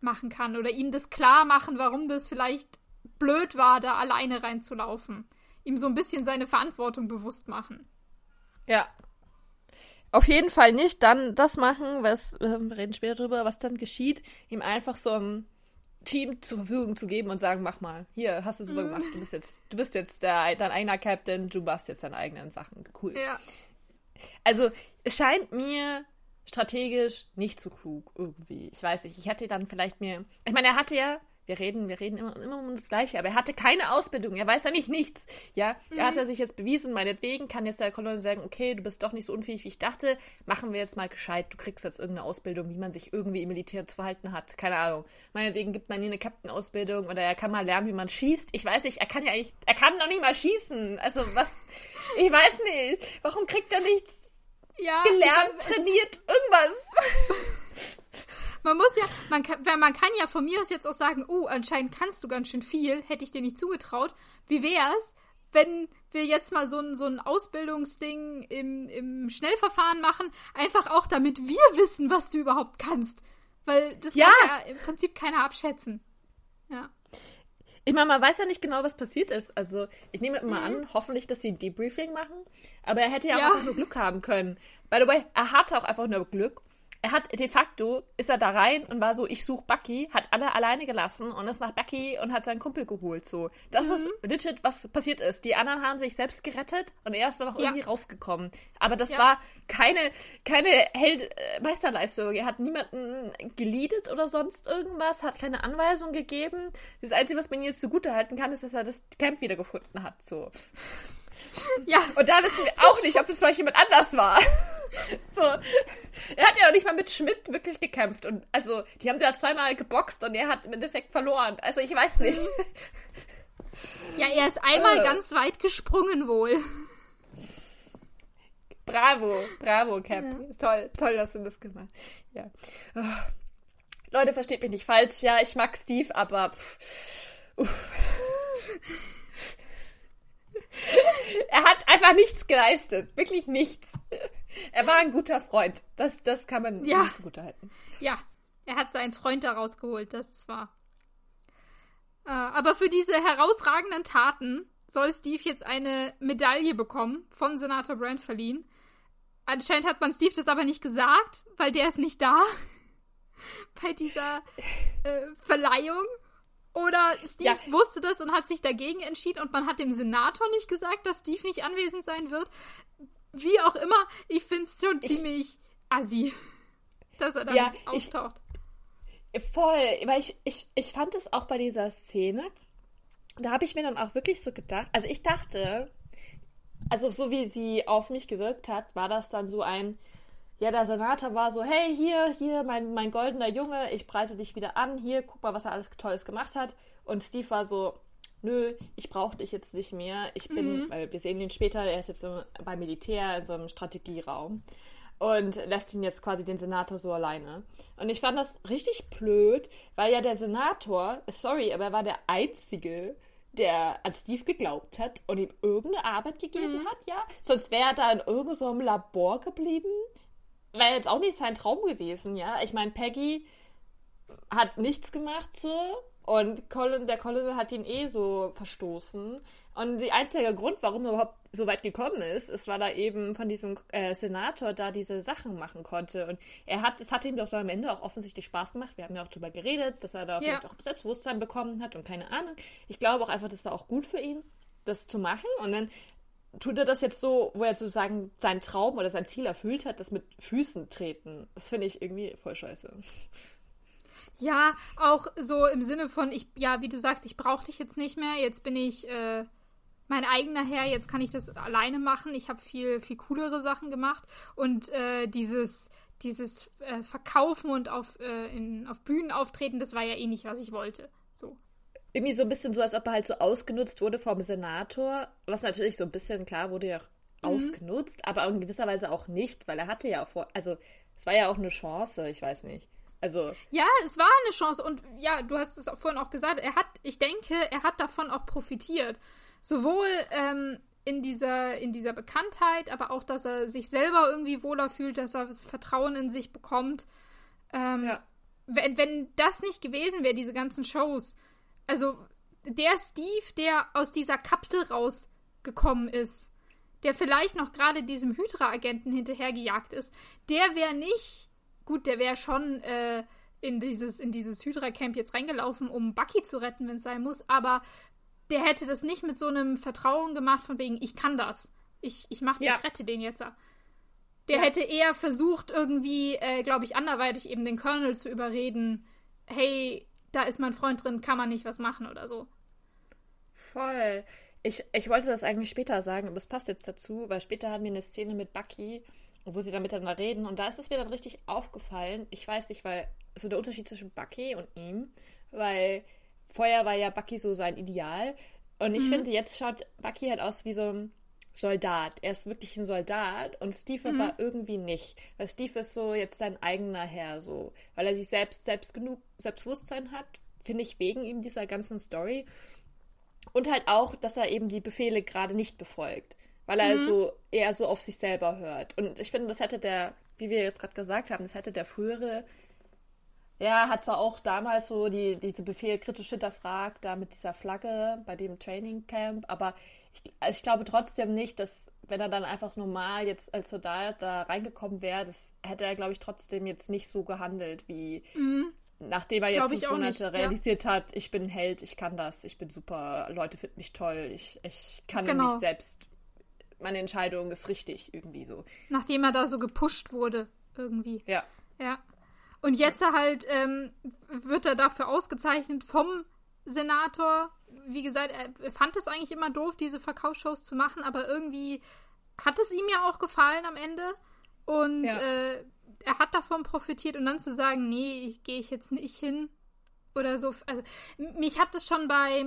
machen kann oder ihm das klar machen, warum das vielleicht blöd war, da alleine reinzulaufen. Ihm so ein bisschen seine Verantwortung bewusst machen. Ja. Auf jeden Fall nicht dann das machen, was, äh, wir reden später drüber, was dann geschieht, ihm einfach so ein Team zur Verfügung zu geben und sagen, mach mal, hier, hast du super mhm. gemacht, du bist jetzt, du bist jetzt der, dein eigener Captain, du machst jetzt deine eigenen Sachen. Cool. Ja. Also, es scheint mir strategisch nicht so klug irgendwie. Ich weiß nicht, ich hätte dann vielleicht mir. Ich meine, er hatte ja wir reden, wir reden immer, immer um das Gleiche, aber er hatte keine Ausbildung, er weiß ja nicht nichts. Ja, mhm. er hat ja sich jetzt bewiesen, meinetwegen kann jetzt der Kolonel sagen, okay, du bist doch nicht so unfähig, wie ich dachte, machen wir jetzt mal gescheit, du kriegst jetzt irgendeine Ausbildung, wie man sich irgendwie im Militär zu verhalten hat, keine Ahnung. Meinetwegen gibt man ihm eine Captain-Ausbildung oder er kann mal lernen, wie man schießt. Ich weiß nicht, er kann ja eigentlich, er kann noch nicht mal schießen. Also was, ich weiß nicht, warum kriegt er nichts ja, gelernt, trainiert, irgendwas? Man muss ja, man kann, man kann ja von mir aus jetzt auch sagen, oh, anscheinend kannst du ganz schön viel, hätte ich dir nicht zugetraut. Wie wär's, wenn wir jetzt mal so ein, so ein Ausbildungsding im, im Schnellverfahren machen, einfach auch damit wir wissen, was du überhaupt kannst. Weil das ja. kann ja im Prinzip keiner abschätzen. Ja. Ich meine, man weiß ja nicht genau, was passiert ist. Also, ich nehme immer mhm. an, hoffentlich, dass sie ein Debriefing machen. Aber er hätte ja, ja. auch einfach nur Glück haben können. By the way, er hatte auch einfach nur Glück er hat de facto, ist er da rein und war so, ich suche Bucky, hat alle alleine gelassen und ist nach Bucky und hat seinen Kumpel geholt. So, das mhm. ist legit, was passiert ist. Die anderen haben sich selbst gerettet und er ist dann noch ja. irgendwie rausgekommen. Aber das ja. war keine, keine Held äh, Meisterleistung. Er hat niemanden geleadet oder sonst irgendwas, hat keine Anweisung gegeben. Das Einzige, was man ihm jetzt zugute halten kann, ist, dass er das Camp wiedergefunden hat. So. Ja. Und da wissen wir auch nicht, ob es vielleicht jemand anders war. so. Er hat ja auch nicht mal mit Schmidt wirklich gekämpft. Und also, die haben ja zweimal geboxt und er hat im Endeffekt verloren. Also ich weiß nicht. Ja, er ist einmal äh. ganz weit gesprungen wohl. Bravo, bravo, Cap. Ja. Toll, toll, dass du das gemacht hast. Ja. Oh. Leute, versteht mich nicht falsch. Ja, ich mag Steve, aber. Pff, uff er hat einfach nichts geleistet. Wirklich nichts. Er war ein guter Freund. Das, das kann man ja. nicht gut halten. Ja, er hat seinen Freund da rausgeholt, das ist wahr. Äh, aber für diese herausragenden Taten soll Steve jetzt eine Medaille bekommen, von Senator Brand verliehen. Anscheinend hat man Steve das aber nicht gesagt, weil der ist nicht da bei dieser äh, Verleihung. Oder Steve ja. wusste das und hat sich dagegen entschieden und man hat dem Senator nicht gesagt, dass Steve nicht anwesend sein wird. Wie auch immer, ich finde es schon ich, ziemlich assi, dass er da ja, nicht auftaucht. Ich, voll, weil ich, ich, ich fand es auch bei dieser Szene, da habe ich mir dann auch wirklich so gedacht, also ich dachte, also so wie sie auf mich gewirkt hat, war das dann so ein, ja, der Senator war so, hey, hier, hier, mein, mein goldener Junge, ich preise dich wieder an, hier, guck mal, was er alles Tolles gemacht hat. Und Steve war so, nö, ich brauche dich jetzt nicht mehr. Ich bin, mhm. weil wir sehen ihn später, er ist jetzt so beim Militär in so einem Strategieraum und lässt ihn jetzt quasi den Senator so alleine. Und ich fand das richtig blöd, weil ja der Senator, sorry, aber er war der Einzige, der an Steve geglaubt hat und ihm irgendeine Arbeit gegeben mhm. hat, ja. Sonst wäre er da in irgendeinem so Labor geblieben wäre jetzt auch nicht sein Traum gewesen, ja. Ich meine, Peggy hat nichts gemacht so und Colin, der Colin hat ihn eh so verstoßen. Und der einzige Grund, warum er überhaupt so weit gekommen ist, ist, weil er eben von diesem äh, Senator da diese Sachen machen konnte. Und er hat, es hat ihm doch dann am Ende auch offensichtlich Spaß gemacht. Wir haben ja auch darüber geredet, dass er da ja. vielleicht auch Selbstbewusstsein bekommen hat und keine Ahnung. Ich glaube auch einfach, das war auch gut für ihn, das zu machen. Und dann tut er das jetzt so, wo er sozusagen seinen Traum oder sein Ziel erfüllt hat, das mit Füßen treten. Das finde ich irgendwie voll scheiße. Ja, auch so im Sinne von, ich, ja, wie du sagst, ich brauche dich jetzt nicht mehr, jetzt bin ich äh, mein eigener Herr, jetzt kann ich das alleine machen. Ich habe viel, viel coolere Sachen gemacht. Und äh, dieses, dieses äh, Verkaufen und auf, äh, in, auf Bühnen auftreten, das war ja eh nicht, was ich wollte. So irgendwie so ein bisschen so, als ob er halt so ausgenutzt wurde vom Senator. Was natürlich so ein bisschen, klar, wurde ja mhm. ausgenutzt, aber in gewisser Weise auch nicht, weil er hatte ja vor, also es war ja auch eine Chance, ich weiß nicht. Also. Ja, es war eine Chance und ja, du hast es auch vorhin auch gesagt, er hat, ich denke, er hat davon auch profitiert. Sowohl ähm, in dieser, in dieser Bekanntheit, aber auch, dass er sich selber irgendwie wohler fühlt, dass er Vertrauen in sich bekommt. Ähm, ja. wenn, wenn das nicht gewesen wäre, diese ganzen Shows, also der Steve, der aus dieser Kapsel rausgekommen ist, der vielleicht noch gerade diesem Hydra-Agenten hinterhergejagt ist, der wäre nicht, gut, der wäre schon äh, in dieses, in dieses Hydra-Camp jetzt reingelaufen, um Bucky zu retten, wenn es sein muss, aber der hätte das nicht mit so einem Vertrauen gemacht, von wegen, ich kann das. Ich, ich mach ja. ich rette den jetzt. Der ja. hätte eher versucht, irgendwie, äh, glaube ich, anderweitig eben den Colonel zu überreden, hey, da ist mein Freund drin, kann man nicht was machen oder so. Voll. Ich, ich wollte das eigentlich später sagen, aber es passt jetzt dazu, weil später haben wir eine Szene mit Bucky, wo sie dann miteinander reden und da ist es mir dann richtig aufgefallen. Ich weiß nicht, weil so der Unterschied zwischen Bucky und ihm, weil vorher war ja Bucky so sein Ideal und ich mhm. finde, jetzt schaut Bucky halt aus wie so ein Soldat. Er ist wirklich ein Soldat und Steve mhm. aber irgendwie nicht. Weil Steve ist so jetzt sein eigener Herr, so. Weil er sich selbst, selbst genug Selbstbewusstsein hat, finde ich, wegen ihm dieser ganzen Story. Und halt auch, dass er eben die Befehle gerade nicht befolgt. Weil er mhm. so eher so auf sich selber hört. Und ich finde, das hätte der, wie wir jetzt gerade gesagt haben, das hätte der frühere, ja, hat zwar auch damals so die, diese Befehle kritisch hinterfragt, da mit dieser Flagge bei dem Training Camp, aber ich, ich glaube trotzdem nicht, dass wenn er dann einfach normal jetzt als Soldat da reingekommen wäre, das hätte er, glaube ich, trotzdem jetzt nicht so gehandelt, wie mhm. nachdem er jetzt fünf Monate nicht, realisiert ja. hat, ich bin ein Held, ich kann das, ich bin super, Leute finden mich toll, ich, ich kann genau. mich selbst, meine Entscheidung ist richtig, irgendwie so. Nachdem er da so gepusht wurde, irgendwie. Ja. Ja. Und jetzt halt ähm, wird er dafür ausgezeichnet vom Senator. Wie gesagt, er fand es eigentlich immer doof, diese Verkaufsshows zu machen, aber irgendwie hat es ihm ja auch gefallen am Ende. Und ja. äh, er hat davon profitiert und dann zu sagen, nee, ich gehe ich jetzt nicht hin oder so. Also mich hat es schon bei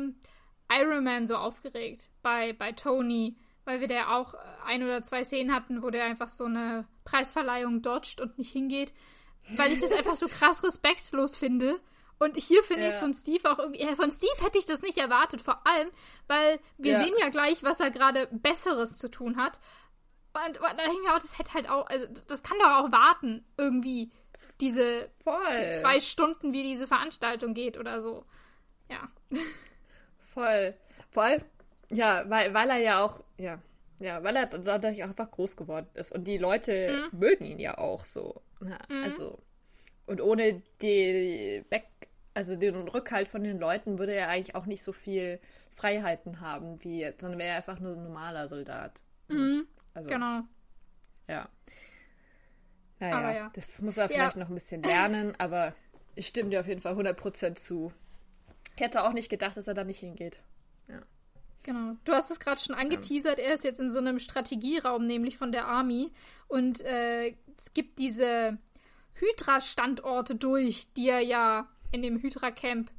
Iron Man so aufgeregt, bei, bei Tony, weil wir da auch ein oder zwei Szenen hatten, wo der einfach so eine Preisverleihung dodgt und nicht hingeht, weil ich das einfach so krass respektlos finde. Und hier finde ja. ich es von Steve auch irgendwie. Ja, von Steve hätte ich das nicht erwartet, vor allem, weil wir ja. sehen ja gleich, was er gerade Besseres zu tun hat. Und, und da denke ich mir auch, das hätte halt auch, also das kann doch auch warten, irgendwie, diese die zwei Stunden, wie diese Veranstaltung geht oder so. Ja. Voll. Vor allem, ja, weil, weil er ja auch, ja, ja, weil er dadurch auch einfach groß geworden ist. Und die Leute mhm. mögen ihn ja auch so. Ja, mhm. Also, und ohne die Back, also den Rückhalt von den Leuten würde er eigentlich auch nicht so viel Freiheiten haben wie jetzt, sondern wäre einfach nur ein normaler Soldat. Mhm. Also, genau. Ja. Naja, ja. das muss er vielleicht ja. noch ein bisschen lernen, aber ich stimme dir auf jeden Fall 100% zu. Ich hätte auch nicht gedacht, dass er da nicht hingeht. Ja. Genau. Du hast es gerade schon angeteasert. Er ist jetzt in so einem Strategieraum, nämlich von der Army. Und äh, es gibt diese Hydra-Standorte durch, die er ja in dem Hydra-Camp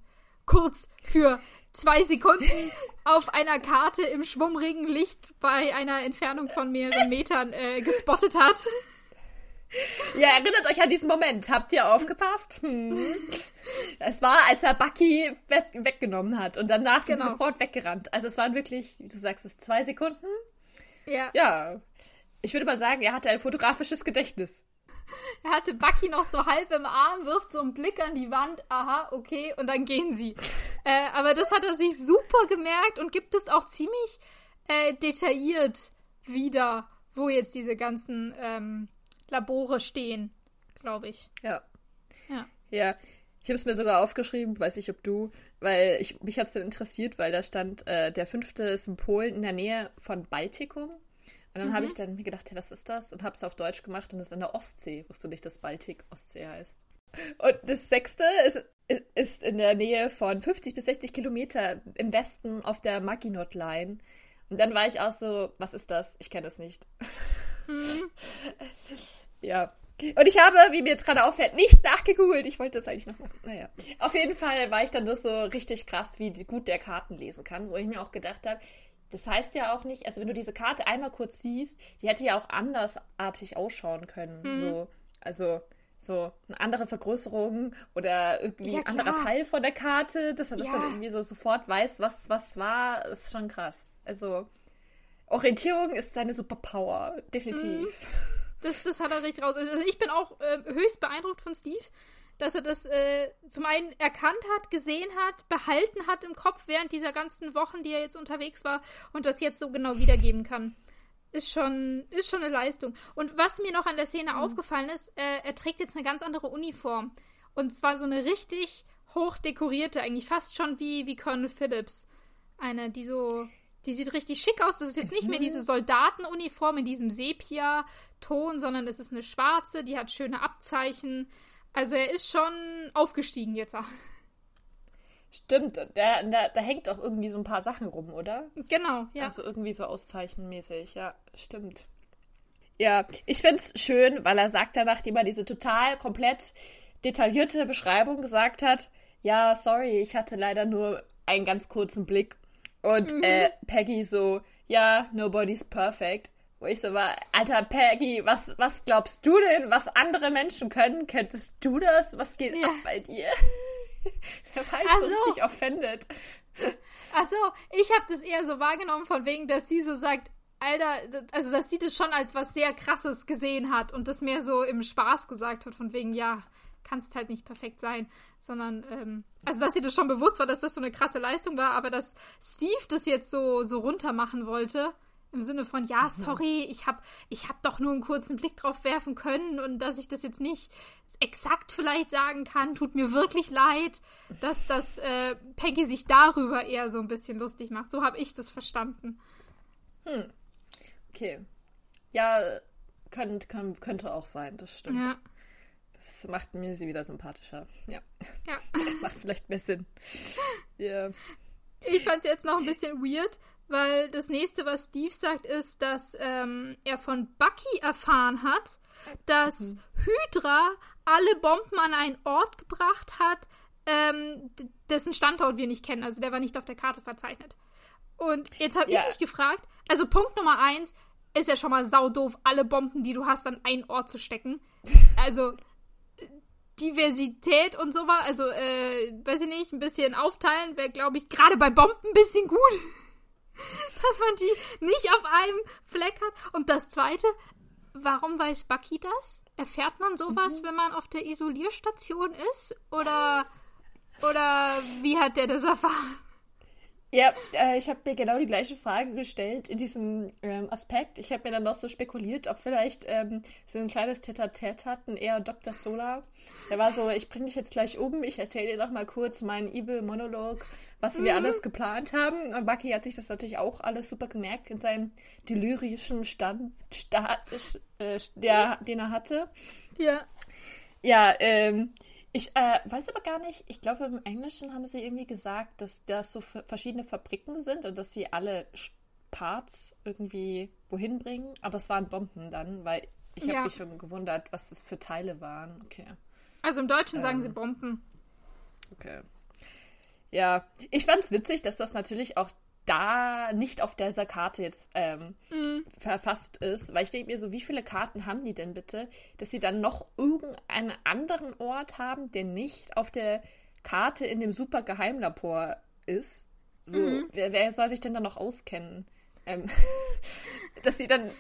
kurz für zwei Sekunden auf einer Karte im Schwummrigen bei einer Entfernung von mehreren Metern äh, gespottet hat. Ja, erinnert euch an diesen Moment. Habt ihr aufgepasst? Hm. Es war, als er Bucky we weggenommen hat und danach sind genau. sie sofort weggerannt. Also es waren wirklich, du sagst es, zwei Sekunden? Ja. Ja. Ich würde mal sagen, er hatte ein fotografisches Gedächtnis. Er hatte Bucky noch so halb im Arm, wirft so einen Blick an die Wand, aha, okay, und dann gehen sie. Äh, aber das hat er sich super gemerkt und gibt es auch ziemlich äh, detailliert wieder, wo jetzt diese ganzen ähm, Labore stehen, glaube ich. Ja. Ja. Ja. Ich habe es mir sogar aufgeschrieben, weiß nicht, ob du, weil ich, mich hat es dann interessiert, weil da stand, äh, der fünfte ist in Polen in der Nähe von Baltikum. Und dann mhm. habe ich dann mir gedacht, hey, was ist das? Und habe es auf Deutsch gemacht und das ist in der Ostsee. Wusste nicht, dass Baltik Ostsee heißt. Und das sechste ist, ist in der Nähe von 50 bis 60 Kilometer im Westen auf der Maginot Line. Und dann war ich auch so, was ist das? Ich kenne das nicht. Mhm. ja. Und ich habe, wie mir jetzt gerade auffällt, nicht nachgegoogelt. Ich wollte das eigentlich noch machen. Naja. Auf jeden Fall war ich dann nur so richtig krass, wie gut der Karten lesen kann, wo ich mir auch gedacht habe, das heißt ja auch nicht, also wenn du diese Karte einmal kurz siehst, die hätte ja auch andersartig ausschauen können. Mhm. So, also so eine andere Vergrößerung oder irgendwie ja, ein anderer Teil von der Karte, dass er das dann irgendwie so sofort weiß, was was war, ist schon krass. Also Orientierung ist seine Superpower, definitiv. Mhm. Das, das hat er richtig raus. Also ich bin auch äh, höchst beeindruckt von Steve, dass er das äh, zum einen erkannt hat, gesehen hat, behalten hat im Kopf während dieser ganzen Wochen, die er jetzt unterwegs war und das jetzt so genau wiedergeben kann. Ist schon, ist schon eine Leistung. Und was mir noch an der Szene mhm. aufgefallen ist, äh, er trägt jetzt eine ganz andere Uniform. Und zwar so eine richtig hochdekorierte, eigentlich fast schon wie, wie Colonel Phillips. Eine, die so die sieht richtig schick aus. Das ist jetzt nicht mehr diese mhm. Soldatenuniform in diesem Sepia-Ton, sondern es ist eine schwarze, die hat schöne Abzeichen. Also er ist schon aufgestiegen jetzt. Stimmt, da, da, da hängt auch irgendwie so ein paar Sachen rum, oder? Genau, ja. Also irgendwie so auszeichenmäßig, ja, stimmt. Ja, ich find's schön, weil er sagt dann, nachdem er diese total komplett detaillierte Beschreibung gesagt hat, ja, sorry, ich hatte leider nur einen ganz kurzen Blick und mhm. äh, Peggy so, ja, nobody's perfect. Wo ich so war, alter Peggy, was, was glaubst du denn, was andere Menschen können? Könntest du das? Was geht ja. ab bei dir? Der war so richtig offended. Achso, ich habe das eher so wahrgenommen von wegen, dass sie so sagt, Alter, also dass sie das schon als was sehr krasses gesehen hat und das mehr so im Spaß gesagt hat, von wegen, ja, kannst halt nicht perfekt sein, sondern, ähm, also dass ihr das schon bewusst war, dass das so eine krasse Leistung war, aber dass Steve das jetzt so, so runter machen wollte, im Sinne von, ja, mhm. sorry, ich hab, ich hab doch nur einen kurzen Blick drauf werfen können und dass ich das jetzt nicht exakt vielleicht sagen kann, tut mir wirklich leid, dass das äh, Peggy sich darüber eher so ein bisschen lustig macht. So habe ich das verstanden. Hm. Okay. Ja, könnt, könnt, könnte auch sein, das stimmt. Ja. Das macht mir sie wieder sympathischer. Ja. Ja. macht vielleicht mehr Sinn. Ja. Ich fand es jetzt noch ein bisschen weird, weil das nächste, was Steve sagt, ist, dass ähm, er von Bucky erfahren hat, dass mhm. Hydra alle Bomben an einen Ort gebracht hat, ähm, dessen Standort wir nicht kennen. Also der war nicht auf der Karte verzeichnet. Und jetzt habe ja. ich mich gefragt, also Punkt Nummer eins ist ja schon mal saudoof, alle Bomben, die du hast, an einen Ort zu stecken. Also Diversität und so war. Also, äh, weiß ich nicht, ein bisschen aufteilen wäre, glaube ich, gerade bei Bomben ein bisschen gut. Dass man die nicht auf einem Fleck hat. Und das zweite, warum weiß Bucky das? Erfährt man sowas, mhm. wenn man auf der Isolierstation ist? Oder, oder wie hat der das erfahren? Ja, äh, ich habe mir genau die gleiche Frage gestellt in diesem ähm, Aspekt. Ich habe mir dann noch so spekuliert, ob vielleicht ähm, so ein kleines Tete-a-Tete hatten, er und Dr. Solar. Der war so, ich bringe dich jetzt gleich um, ich erzähle dir noch mal kurz meinen Evil-Monolog, was mhm. wir alles geplant haben. Und Bucky hat sich das natürlich auch alles super gemerkt in seinem delyrischen Stand, Sta äh, der, den er hatte. Ja. Ja, ähm, ich äh, weiß aber gar nicht, ich glaube im Englischen haben sie irgendwie gesagt, dass das so verschiedene Fabriken sind und dass sie alle Parts irgendwie wohin bringen, aber es waren Bomben dann, weil ich ja. habe mich schon gewundert, was das für Teile waren. Okay. Also im Deutschen ähm, sagen sie Bomben. Okay. Ja, ich fand es witzig, dass das natürlich auch da nicht auf dieser Karte jetzt ähm, mhm. verfasst ist, weil ich denke mir so, wie viele Karten haben die denn bitte, dass sie dann noch irgendeinen anderen Ort haben, der nicht auf der Karte in dem super Geheimlabor ist. So, mhm. wer, wer, soll sich denn da noch auskennen? Ähm, dass sie dann,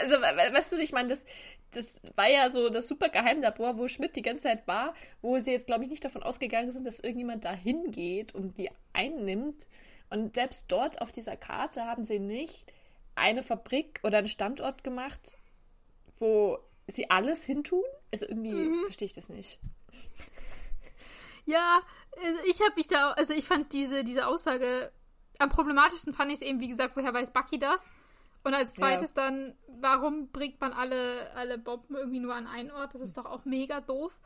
also, weißt du, ich meine, das, das war ja so das super Geheimlabor, wo Schmidt die ganze Zeit war, wo sie jetzt, glaube ich, nicht davon ausgegangen sind, dass irgendjemand da hingeht und die einnimmt. Und selbst dort auf dieser Karte haben sie nicht eine Fabrik oder einen Standort gemacht, wo sie alles hintun. Also irgendwie mhm. verstehe ich das nicht. Ja, also ich habe mich da, also ich fand diese, diese Aussage, am problematischsten fand ich es eben, wie gesagt, woher weiß Bucky das? Und als zweites ja. dann, warum bringt man alle, alle Bomben irgendwie nur an einen Ort? Das ist doch auch mega doof.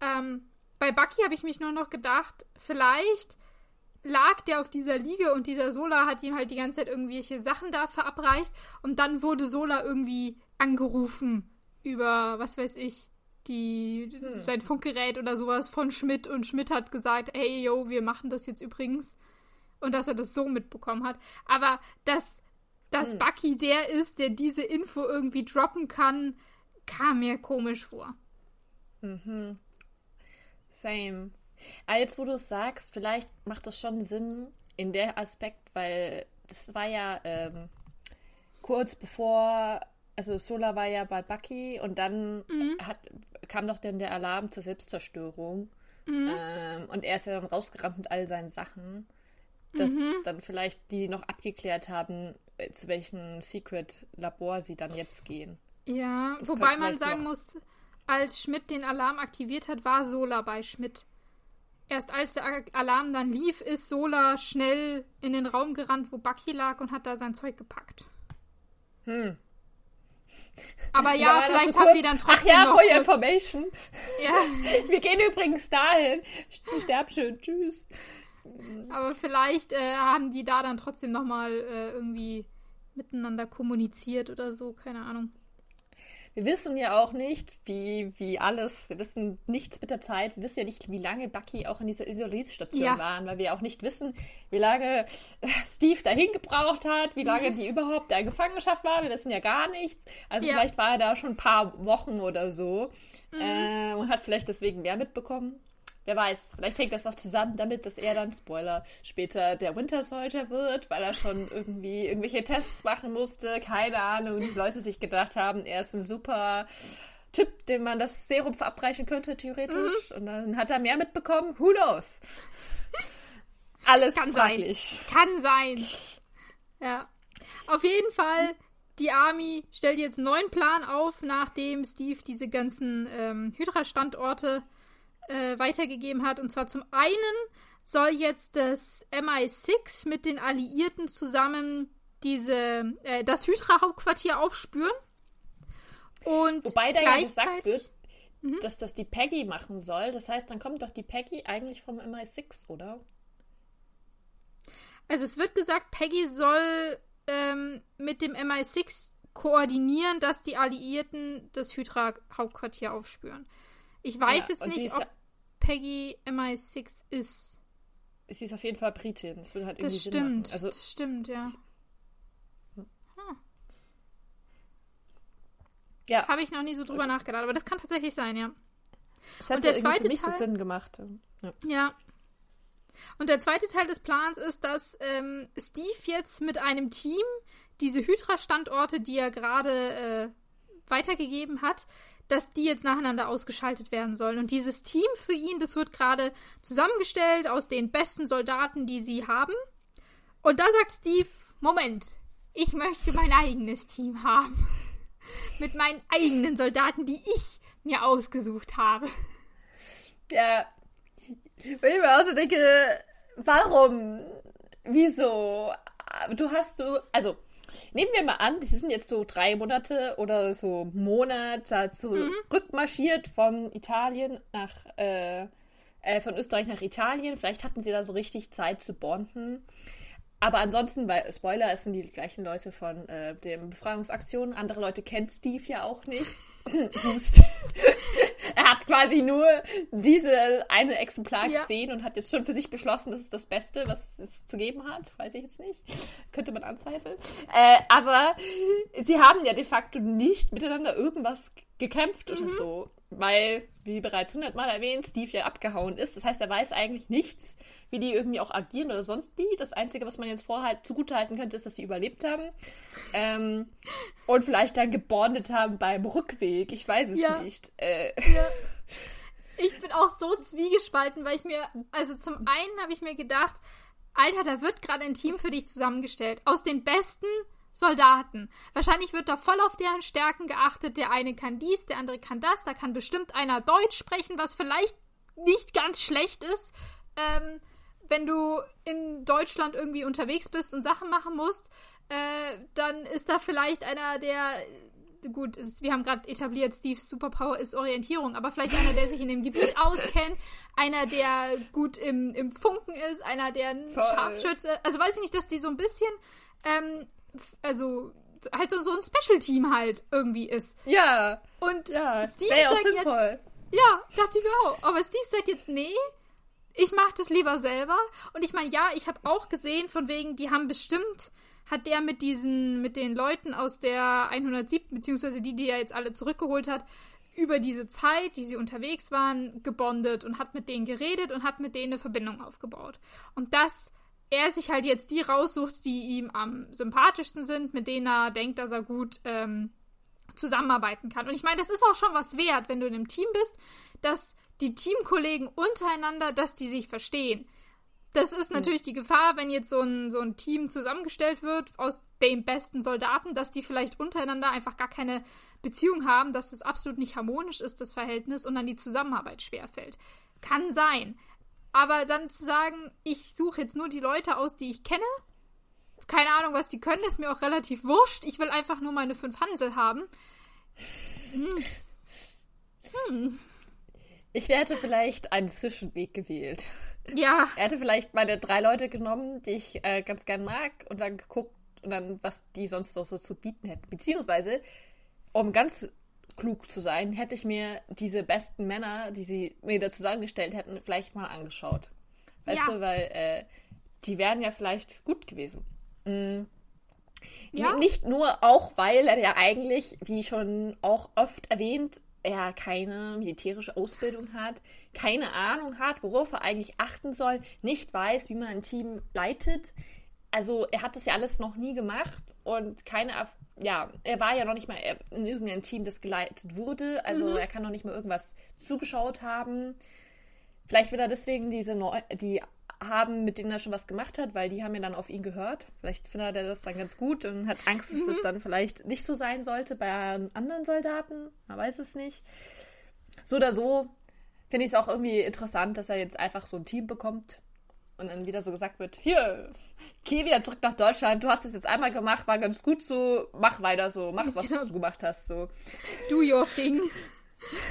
Ähm, bei Bucky habe ich mich nur noch gedacht, vielleicht lag der auf dieser Liege und dieser Sola hat ihm halt die ganze Zeit irgendwelche Sachen da verabreicht und dann wurde Sola irgendwie angerufen über, was weiß ich, die, hm. sein Funkgerät oder sowas von Schmidt und Schmidt hat gesagt, hey yo, wir machen das jetzt übrigens und dass er das so mitbekommen hat. Aber dass dass hm. Bucky der ist, der diese Info irgendwie droppen kann, kam mir komisch vor. Mhm. Same. Aber jetzt, wo du es sagst, vielleicht macht das schon Sinn in der Aspekt, weil das war ja ähm, kurz bevor, also Sola war ja bei Bucky und dann mhm. hat, kam doch dann der Alarm zur Selbstzerstörung. Mhm. Ähm, und er ist ja dann rausgerannt mit all seinen Sachen. Dass mhm. dann vielleicht die noch abgeklärt haben, äh, zu welchem Secret-Labor sie dann jetzt gehen. Ja, das wobei man sagen muss, als Schmidt den Alarm aktiviert hat, war Sola bei Schmidt. Erst als der Alarm dann lief, ist Sola schnell in den Raum gerannt, wo Bucky lag und hat da sein Zeug gepackt. Hm. Aber ja, vielleicht so haben die dann trotzdem. Ach ja, for your information. Ja. Wir gehen übrigens dahin. Sterb schön, tschüss. Aber vielleicht äh, haben die da dann trotzdem nochmal äh, irgendwie miteinander kommuniziert oder so, keine Ahnung. Wir wissen ja auch nicht, wie, wie alles, wir wissen nichts mit der Zeit, wir wissen ja nicht, wie lange Bucky auch in dieser Isolierstation ja. waren, weil wir auch nicht wissen, wie lange äh, Steve dahin gebraucht hat, wie lange die überhaupt in Gefangenschaft war. Wir wissen ja gar nichts. Also ja. vielleicht war er da schon ein paar Wochen oder so mhm. äh, und hat vielleicht deswegen mehr mitbekommen. Wer weiß, vielleicht hängt das doch zusammen damit, dass er dann, Spoiler, später der Winter Soldier wird, weil er schon irgendwie irgendwelche Tests machen musste. Keine Ahnung. Die Leute sich gedacht haben, er ist ein super Typ, dem man das Serum verabreichen könnte, theoretisch. Mhm. Und dann hat er mehr mitbekommen. Who knows? Alles Kann fraglich. Sein. Kann sein. Ja. Auf jeden Fall, die Army stellt jetzt einen neuen Plan auf, nachdem Steve diese ganzen ähm, Hydra-Standorte äh, weitergegeben hat. Und zwar zum einen soll jetzt das MI6 mit den Alliierten zusammen diese, äh, das Hydra-Hauptquartier aufspüren. Und Wobei da ja gesagt wird, mhm. dass das die Peggy machen soll. Das heißt, dann kommt doch die Peggy eigentlich vom MI6, oder? Also es wird gesagt, Peggy soll ähm, mit dem MI6 koordinieren, dass die Alliierten das Hydra-Hauptquartier aufspüren. Ich weiß ja, jetzt nicht, ob Peggy MI6 ist. Sie ist auf jeden Fall Britin. Das würde halt irgendwie das stimmt, Also, das stimmt, ja. Hm. Ja. Habe ich noch nie so drüber okay. nachgedacht, aber das kann tatsächlich sein, ja. Es hat Und der zweite für mich Teil, so Sinn gemacht. Ja. ja. Und der zweite Teil des Plans ist, dass ähm, Steve jetzt mit einem Team diese Hydra-Standorte, die er gerade äh, weitergegeben hat, dass die jetzt nacheinander ausgeschaltet werden sollen. Und dieses Team für ihn, das wird gerade zusammengestellt aus den besten Soldaten, die sie haben. Und da sagt Steve, Moment, ich möchte mein eigenes Team haben. Mit meinen eigenen Soldaten, die ich mir ausgesucht habe. Ja. Wenn ich mir auch so denke, warum? Wieso? Du hast du, also Nehmen wir mal an, die sind jetzt so drei Monate oder so Monat so mhm. rückmarschiert von Italien nach, äh, äh, von Österreich nach Italien. Vielleicht hatten sie da so richtig Zeit zu bonden. Aber ansonsten, weil Spoiler, es sind die gleichen Leute von äh, den Befreiungsaktionen. Andere Leute kennt Steve ja auch nicht. Hust. Er hat quasi nur diese eine Exemplar ja. gesehen und hat jetzt schon für sich beschlossen, das ist das Beste, was es zu geben hat. Weiß ich jetzt nicht. Könnte man anzweifeln. Äh, aber sie haben ja de facto nicht miteinander irgendwas gekämpft mhm. oder so weil, wie bereits hundertmal erwähnt, Steve ja abgehauen ist. Das heißt, er weiß eigentlich nichts, wie die irgendwie auch agieren oder sonst wie. Das Einzige, was man jetzt vorher zugutehalten könnte, ist, dass sie überlebt haben. Ähm, und vielleicht dann gebondet haben beim Rückweg. Ich weiß es ja. nicht. Äh. Ja. Ich bin auch so zwiegespalten, weil ich mir, also zum einen habe ich mir gedacht, Alter, da wird gerade ein Team für dich zusammengestellt. Aus den besten Soldaten. Wahrscheinlich wird da voll auf deren Stärken geachtet. Der eine kann dies, der andere kann das. Da kann bestimmt einer Deutsch sprechen, was vielleicht nicht ganz schlecht ist. Ähm, wenn du in Deutschland irgendwie unterwegs bist und Sachen machen musst, äh, dann ist da vielleicht einer, der gut, ist, wir haben gerade etabliert, Steves Superpower ist Orientierung, aber vielleicht einer, der sich in dem Gebiet auskennt, einer, der gut im, im Funken ist, einer, der ein Scharfschütze, also weiß ich nicht, dass die so ein bisschen ähm, also halt so, so ein Special-Team halt irgendwie ist. Ja. Und ja, Steve sagt auch sinnvoll. jetzt. Ja, dachte ich mir auch. Aber Steve sagt jetzt, nee, ich mach das lieber selber. Und ich meine, ja, ich habe auch gesehen, von wegen, die haben bestimmt hat der mit diesen, mit den Leuten aus der 107, beziehungsweise die, die er jetzt alle zurückgeholt hat, über diese Zeit, die sie unterwegs waren, gebondet und hat mit denen geredet und hat mit denen eine Verbindung aufgebaut. Und dass er sich halt jetzt die raussucht, die ihm am sympathischsten sind, mit denen er denkt, dass er gut ähm, zusammenarbeiten kann. Und ich meine, das ist auch schon was wert, wenn du in einem Team bist, dass die Teamkollegen untereinander, dass die sich verstehen. Das ist natürlich die Gefahr, wenn jetzt so ein, so ein Team zusammengestellt wird aus den besten Soldaten, dass die vielleicht untereinander einfach gar keine Beziehung haben, dass es absolut nicht harmonisch ist, das Verhältnis, und dann die Zusammenarbeit schwerfällt. Kann sein. Aber dann zu sagen, ich suche jetzt nur die Leute aus, die ich kenne, keine Ahnung, was die können, ist mir auch relativ wurscht. Ich will einfach nur meine fünf Hansel haben. Hm. Hm. Ich hätte vielleicht einen Zwischenweg gewählt. Ja. Er hätte vielleicht meine drei Leute genommen, die ich äh, ganz gern mag, und dann geguckt und dann, was die sonst noch so zu bieten hätten. Beziehungsweise, um ganz klug zu sein, hätte ich mir diese besten Männer, die sie mir da zusammengestellt hätten, vielleicht mal angeschaut. Weißt ja. du, weil äh, die wären ja vielleicht gut gewesen. Mhm. Ja. Nicht nur auch, weil er ja eigentlich, wie schon auch oft erwähnt, er keine militärische Ausbildung hat, keine Ahnung hat, worauf er eigentlich achten soll, nicht weiß, wie man ein Team leitet. Also er hat das ja alles noch nie gemacht und keine, ja, er war ja noch nicht mal in irgendeinem Team, das geleitet wurde. Also mhm. er kann noch nicht mal irgendwas zugeschaut haben. Vielleicht wird er deswegen diese Neu die haben, mit denen er schon was gemacht hat, weil die haben ja dann auf ihn gehört. Vielleicht findet er das dann ganz gut und hat Angst, dass es mhm. dann vielleicht nicht so sein sollte bei anderen Soldaten. Man weiß es nicht. So oder so finde ich es auch irgendwie interessant, dass er jetzt einfach so ein Team bekommt und dann wieder so gesagt wird, hier, geh wieder zurück nach Deutschland, du hast es jetzt einmal gemacht, war ganz gut so, mach weiter so, mach, was genau. du gemacht hast, so. Do your thing.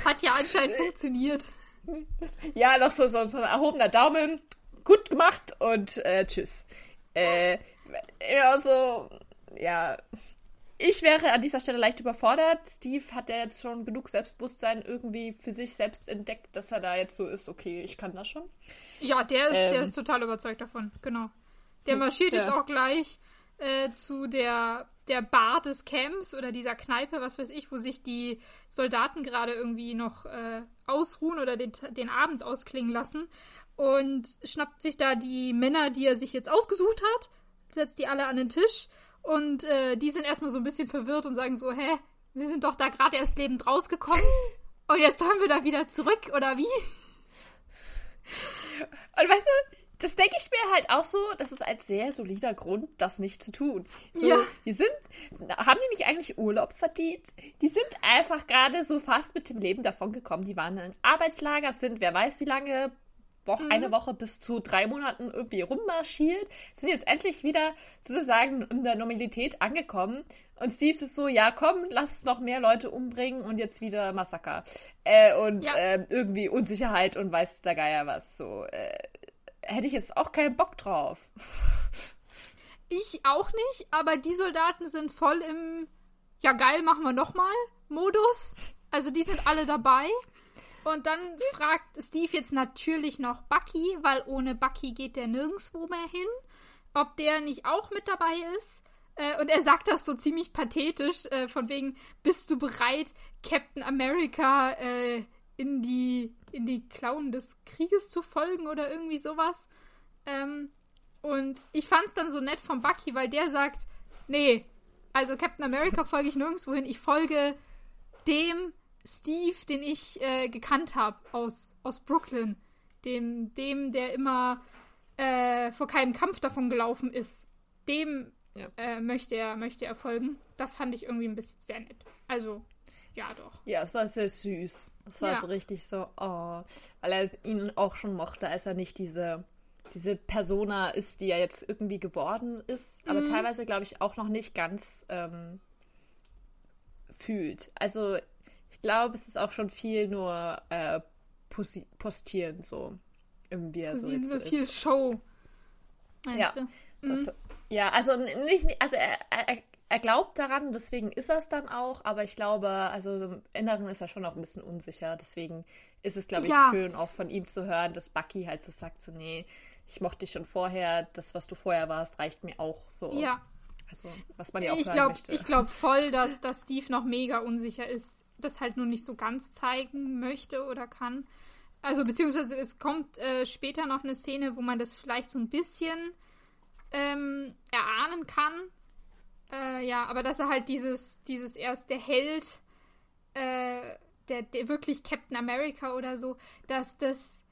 Hat ja anscheinend funktioniert. Ja, noch so, so, so ein erhobener Daumen gut gemacht und äh, tschüss. Äh, ja, so, ja. Ich wäre an dieser Stelle leicht überfordert. Steve hat ja jetzt schon genug Selbstbewusstsein irgendwie für sich selbst entdeckt, dass er da jetzt so ist, okay, ich kann das schon. Ja, der ist, ähm, der ist total überzeugt davon, genau. Der marschiert ja. jetzt auch gleich äh, zu der, der Bar des Camps oder dieser Kneipe, was weiß ich, wo sich die Soldaten gerade irgendwie noch äh, ausruhen oder den, den Abend ausklingen lassen und schnappt sich da die Männer, die er sich jetzt ausgesucht hat, setzt die alle an den Tisch und äh, die sind erstmal so ein bisschen verwirrt und sagen so, hä, wir sind doch da gerade erst lebend rausgekommen und jetzt sollen wir da wieder zurück oder wie? Und weißt du, das denke ich mir halt auch so, das ist ein sehr solider Grund, das nicht zu tun. So, ja. Die sind, haben die nicht eigentlich Urlaub verdient? Die sind einfach gerade so fast mit dem Leben davon gekommen. Die waren in Arbeitslager, sind wer weiß wie lange Woche, mhm. eine Woche bis zu drei Monaten irgendwie rummarschiert, sind jetzt endlich wieder sozusagen in der Normalität angekommen. Und Steve ist so, ja, komm, lass noch mehr Leute umbringen und jetzt wieder Massaker. Äh, und ja. äh, irgendwie Unsicherheit und weiß der Geier was. So, äh, hätte ich jetzt auch keinen Bock drauf. Ich auch nicht, aber die Soldaten sind voll im Ja geil, machen wir nochmal Modus. Also die sind alle dabei. Und dann fragt Steve jetzt natürlich noch Bucky, weil ohne Bucky geht der nirgendwo mehr hin, ob der nicht auch mit dabei ist. Äh, und er sagt das so ziemlich pathetisch, äh, von wegen, bist du bereit, Captain America äh, in die in die Klauen des Krieges zu folgen oder irgendwie sowas. Ähm, und ich fand's dann so nett von Bucky, weil der sagt, nee, also Captain America folge ich nirgendwo hin, ich folge dem Steve, den ich äh, gekannt habe aus, aus Brooklyn. Dem, dem, der immer äh, vor keinem Kampf davon gelaufen ist. Dem ja. äh, möchte, er, möchte er folgen. Das fand ich irgendwie ein bisschen sehr nett. Also, ja, doch. Ja, es war sehr süß. Es war ja. so richtig so, oh, weil er ihn auch schon mochte, als er nicht diese, diese Persona ist, die er jetzt irgendwie geworden ist, aber mhm. teilweise, glaube ich, auch noch nicht ganz ähm, fühlt. Also ich glaube, es ist auch schon viel nur äh, postieren, so. Irgendwie er so, so viel Show. Ja, das, mhm. ja, also nicht, also er, er, er glaubt daran, deswegen ist er es dann auch, aber ich glaube, also im Inneren ist er schon auch ein bisschen unsicher. Deswegen ist es, glaube ich, ja. schön, auch von ihm zu hören, dass Bucky halt so sagt: so, nee, ich mochte dich schon vorher, das, was du vorher warst, reicht mir auch so. Ja. Also, was man ja auch ich glaube Ich glaube voll, dass, dass Steve noch mega unsicher ist, das halt nur nicht so ganz zeigen möchte oder kann. Also, beziehungsweise es kommt äh, später noch eine Szene, wo man das vielleicht so ein bisschen ähm, erahnen kann. Äh, ja, aber dass er halt dieses, dieses erst der Held, äh, der, der wirklich Captain America oder so, dass das,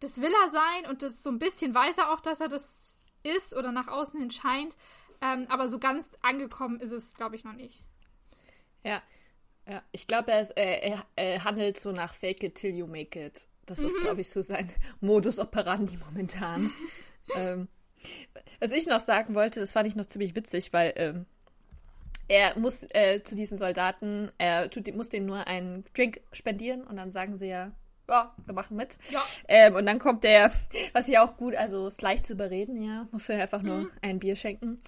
das will er sein und das so ein bisschen weiß er auch, dass er das ist oder nach außen hin scheint. Ähm, aber so ganz angekommen ist es, glaube ich, noch nicht. Ja, ja. ich glaube, er, er, er, handelt so nach Fake it till you make it. Das mhm. ist, glaube ich, so sein Modus operandi momentan. ähm, was ich noch sagen wollte, das fand ich noch ziemlich witzig, weil ähm, er muss äh, zu diesen Soldaten, er tut, muss denen nur einen Drink spendieren und dann sagen sie ja, ja, wir machen mit. Ja. Ähm, und dann kommt der, was ja auch gut, also ist leicht zu überreden, ja, muss er einfach nur mhm. ein Bier schenken.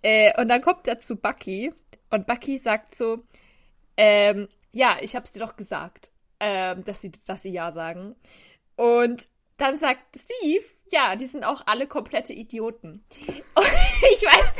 Äh, und dann kommt er zu Bucky und Bucky sagt so, ähm, ja, ich hab's dir doch gesagt, ähm, dass sie, dass sie ja sagen. Und dann sagt Steve, ja, die sind auch alle komplette Idioten. Und ich weiß,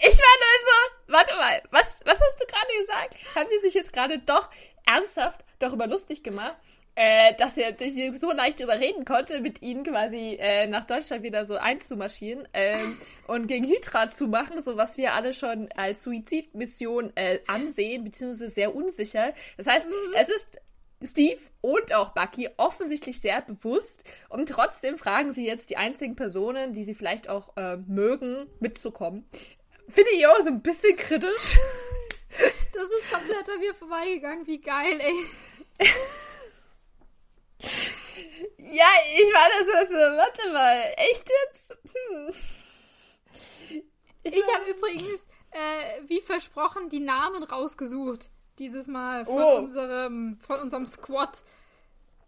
ich war nur so, warte mal, was, was hast du gerade gesagt? Haben die sich jetzt gerade doch ernsthaft darüber lustig gemacht, äh, dass er sich so leicht überreden konnte, mit ihnen quasi äh, nach Deutschland wieder so einzumarschieren äh, und gegen Hydra zu machen, so was wir alle schon als Suizidmission äh, ansehen, beziehungsweise sehr unsicher. Das heißt, mhm. es ist Steve und auch Bucky offensichtlich sehr bewusst und trotzdem fragen sie jetzt die einzigen Personen, die sie vielleicht auch äh, mögen, mitzukommen. Finde ich auch so ein bisschen kritisch. Das ist komplett an mir vorbeigegangen. Wie geil, ey. Ja, ich war das so, warte mal, echt jetzt? Hm. Ich, ich habe übrigens, äh, wie versprochen, die Namen rausgesucht. Dieses Mal von oh. unserem, von unserem Squad,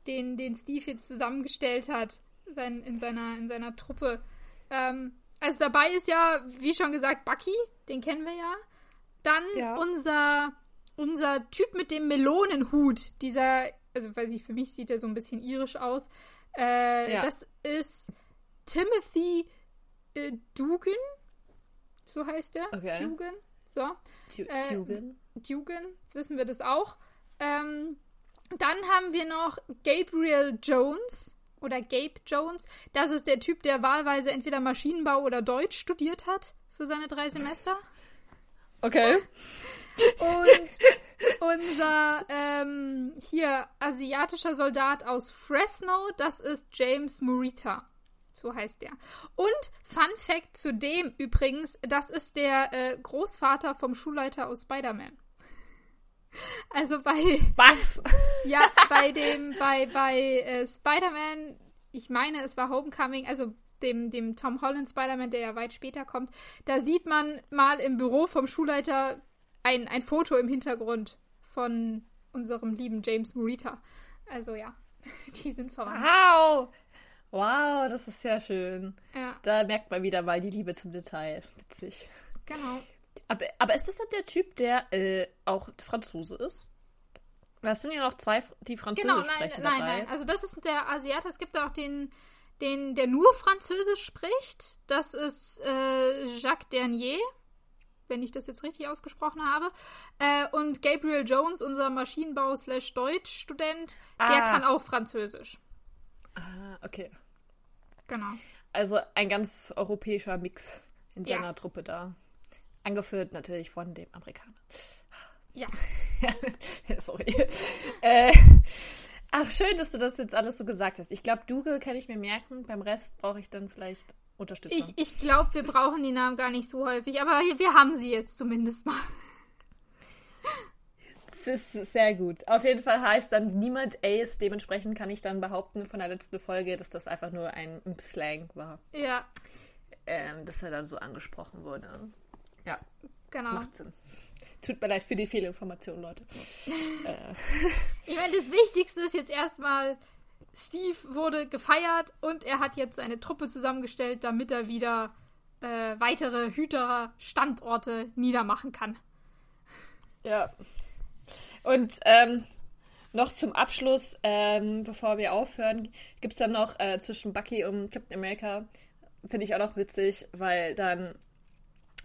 den, den Steve jetzt zusammengestellt hat, sein, in, seiner, in seiner Truppe. Ähm, also dabei ist ja, wie schon gesagt, Bucky, den kennen wir ja. Dann ja. unser, unser Typ mit dem Melonenhut, dieser also weiß ich, für mich sieht er so ein bisschen irisch aus. Äh, ja. Das ist Timothy äh, Dugan. So heißt er. Okay. Dugan. So. Du äh, Dugan. Dugan. Jetzt wissen wir das auch. Ähm, dann haben wir noch Gabriel Jones oder Gabe Jones. Das ist der Typ, der wahlweise entweder Maschinenbau oder Deutsch studiert hat für seine drei Semester. Okay. Und unser ähm, hier asiatischer Soldat aus Fresno, das ist James Morita. So heißt der. Und Fun Fact zu dem übrigens, das ist der äh, Großvater vom Schulleiter aus Spider-Man. Also bei. Was? Ja, bei dem, bei, bei äh, Spider-Man, ich meine, es war Homecoming, also dem, dem Tom Holland Spider-Man, der ja weit später kommt, da sieht man mal im Büro vom Schulleiter ein, ein Foto im Hintergrund von unserem lieben James Morita. Also ja, die sind verwandt. Wow! Wow, das ist sehr schön. Ja. Da merkt man wieder mal die Liebe zum Detail. Witzig. Genau. Aber, aber ist das dann der Typ, der äh, auch Franzose ist? Es sind ja noch zwei, die Französisch genau, nein, sprechen. Nein, dabei. nein, Also das ist der Asiate. Es gibt auch den, den, der nur Französisch spricht. Das ist äh, Jacques Dernier wenn ich das jetzt richtig ausgesprochen habe. Äh, und Gabriel Jones, unser Maschinenbau-Deutsch-Student, ah. der kann auch Französisch. Ah, okay. Genau. Also ein ganz europäischer Mix in seiner ja. Truppe da. Angeführt natürlich von dem Amerikaner. Ja. Sorry. äh, ach, schön, dass du das jetzt alles so gesagt hast. Ich glaube, Dougal kann ich mir merken. Beim Rest brauche ich dann vielleicht Unterstützung. Ich, ich glaube, wir brauchen die Namen gar nicht so häufig, aber wir haben sie jetzt zumindest mal. Das ist sehr gut. Auf jeden Fall heißt dann niemand Ace. Dementsprechend kann ich dann behaupten von der letzten Folge, dass das einfach nur ein Slang war. Ja. Ähm, dass er dann so angesprochen wurde. Ja. Genau. Macht Sinn. Tut mir leid für die Fehlinformation, Leute. äh. Ich meine, das Wichtigste ist jetzt erstmal, Steve wurde gefeiert und er hat jetzt seine Truppe zusammengestellt, damit er wieder äh, weitere Hüter-Standorte niedermachen kann. Ja. Und ähm, noch zum Abschluss, ähm, bevor wir aufhören, gibt es dann noch äh, zwischen Bucky und Captain America, finde ich auch noch witzig, weil dann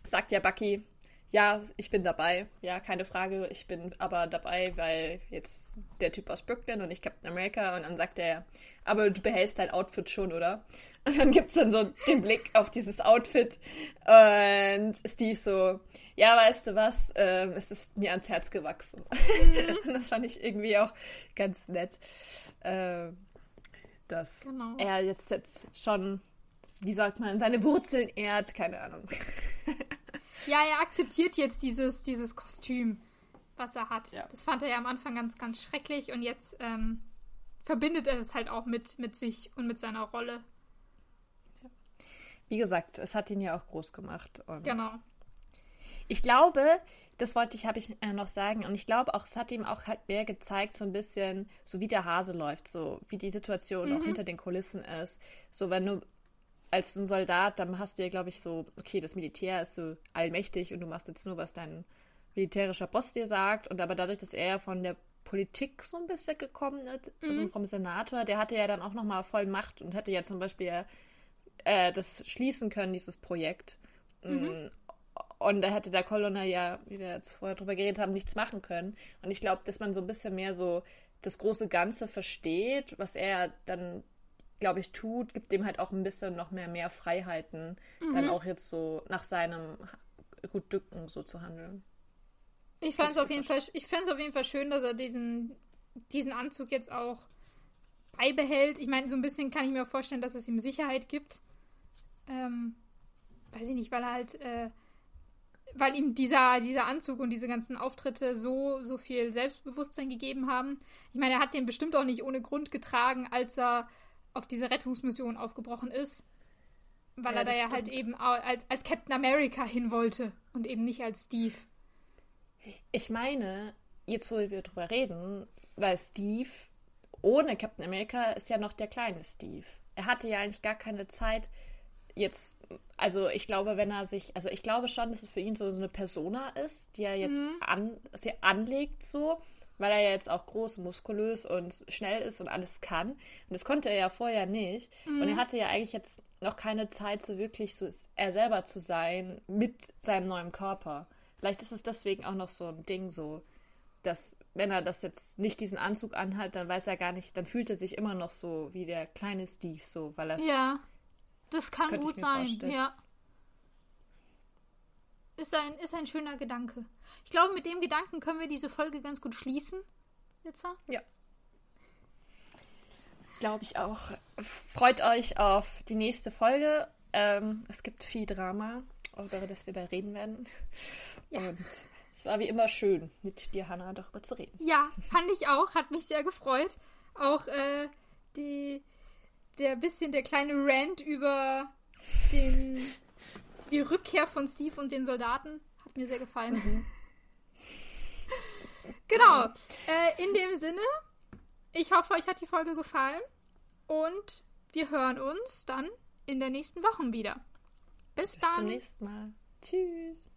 sagt ja Bucky, ja, ich bin dabei. Ja, keine Frage. Ich bin aber dabei, weil jetzt der Typ aus Brooklyn und ich Captain America. Und dann sagt er, aber du behältst dein Outfit schon, oder? Und dann gibt es dann so den Blick auf dieses Outfit. Und Steve so, ja, weißt du was? Ähm, es ist mir ans Herz gewachsen. Mhm. das fand ich irgendwie auch ganz nett. Ähm, dass genau. er jetzt, jetzt schon, wie sagt man, seine Wurzeln ehrt. Keine Ahnung. Ja, er akzeptiert jetzt dieses, dieses Kostüm, was er hat. Ja. Das fand er ja am Anfang ganz, ganz schrecklich und jetzt ähm, verbindet er es halt auch mit, mit sich und mit seiner Rolle. Wie gesagt, es hat ihn ja auch groß gemacht. Genau. Ich glaube, das wollte ich, habe ich äh, noch sagen, und ich glaube auch, es hat ihm auch halt mehr gezeigt, so ein bisschen, so wie der Hase läuft, so wie die Situation mhm. auch hinter den Kulissen ist. So, wenn du als ein Soldat, dann hast du ja, glaube ich, so, okay, das Militär ist so allmächtig und du machst jetzt nur, was dein militärischer Boss dir sagt. Und aber dadurch, dass er von der Politik so ein bisschen gekommen ist, mhm. also vom Senator, der hatte ja dann auch nochmal voll Macht und hätte ja zum Beispiel äh, das schließen können, dieses Projekt. Mhm. Und da hätte der Colonel ja, wie wir jetzt vorher drüber geredet haben, nichts machen können. Und ich glaube, dass man so ein bisschen mehr so das große Ganze versteht, was er dann glaube ich, tut, gibt dem halt auch ein bisschen noch mehr, mehr Freiheiten, mhm. dann auch jetzt so nach seinem Gutdünken so zu handeln. Ich fand es auf jeden Fall, ich auf jeden Fall schön, dass er diesen, diesen Anzug jetzt auch beibehält. Ich meine, so ein bisschen kann ich mir vorstellen, dass es ihm Sicherheit gibt. Ähm, weiß ich nicht, weil er halt, äh, weil ihm dieser, dieser Anzug und diese ganzen Auftritte so, so viel Selbstbewusstsein gegeben haben. Ich meine, er hat den bestimmt auch nicht ohne Grund getragen, als er auf diese Rettungsmission aufgebrochen ist, weil ja, er da ja halt stimmt. halt eben als, als Captain America hin wollte und eben nicht als Steve. Ich meine, jetzt wo wir drüber reden, weil Steve ohne Captain America ist ja noch der kleine Steve. Er hatte ja eigentlich gar keine Zeit, jetzt, also ich glaube, wenn er sich, also ich glaube schon, dass es für ihn so, so eine Persona ist, die er jetzt mhm. an, sie anlegt so weil er ja jetzt auch groß, muskulös und schnell ist und alles kann. Und das konnte er ja vorher nicht. Mhm. Und er hatte ja eigentlich jetzt noch keine Zeit, so wirklich so er selber zu sein mit seinem neuen Körper. Vielleicht ist es deswegen auch noch so ein Ding so, dass wenn er das jetzt nicht diesen Anzug anhat, dann weiß er gar nicht, dann fühlt er sich immer noch so wie der kleine Steve so, weil er Ja, das kann das gut sein, vorstellen. ja. Ist ein, ist ein schöner Gedanke. Ich glaube, mit dem Gedanken können wir diese Folge ganz gut schließen. Jitzer? Ja. Glaube ich auch. Freut euch auf die nächste Folge. Ähm, es gibt viel Drama, über das wir bei reden werden. Ja. Und es war wie immer schön, mit dir, Hannah, darüber zu reden. Ja, fand ich auch. Hat mich sehr gefreut. Auch äh, die, der bisschen der kleine Rant über den die Rückkehr von Steve und den Soldaten hat mir sehr gefallen. Mhm. genau. Äh, in dem Sinne, ich hoffe, euch hat die Folge gefallen und wir hören uns dann in der nächsten Woche wieder. Bis, Bis dann. Bis zum nächsten Mal. Tschüss.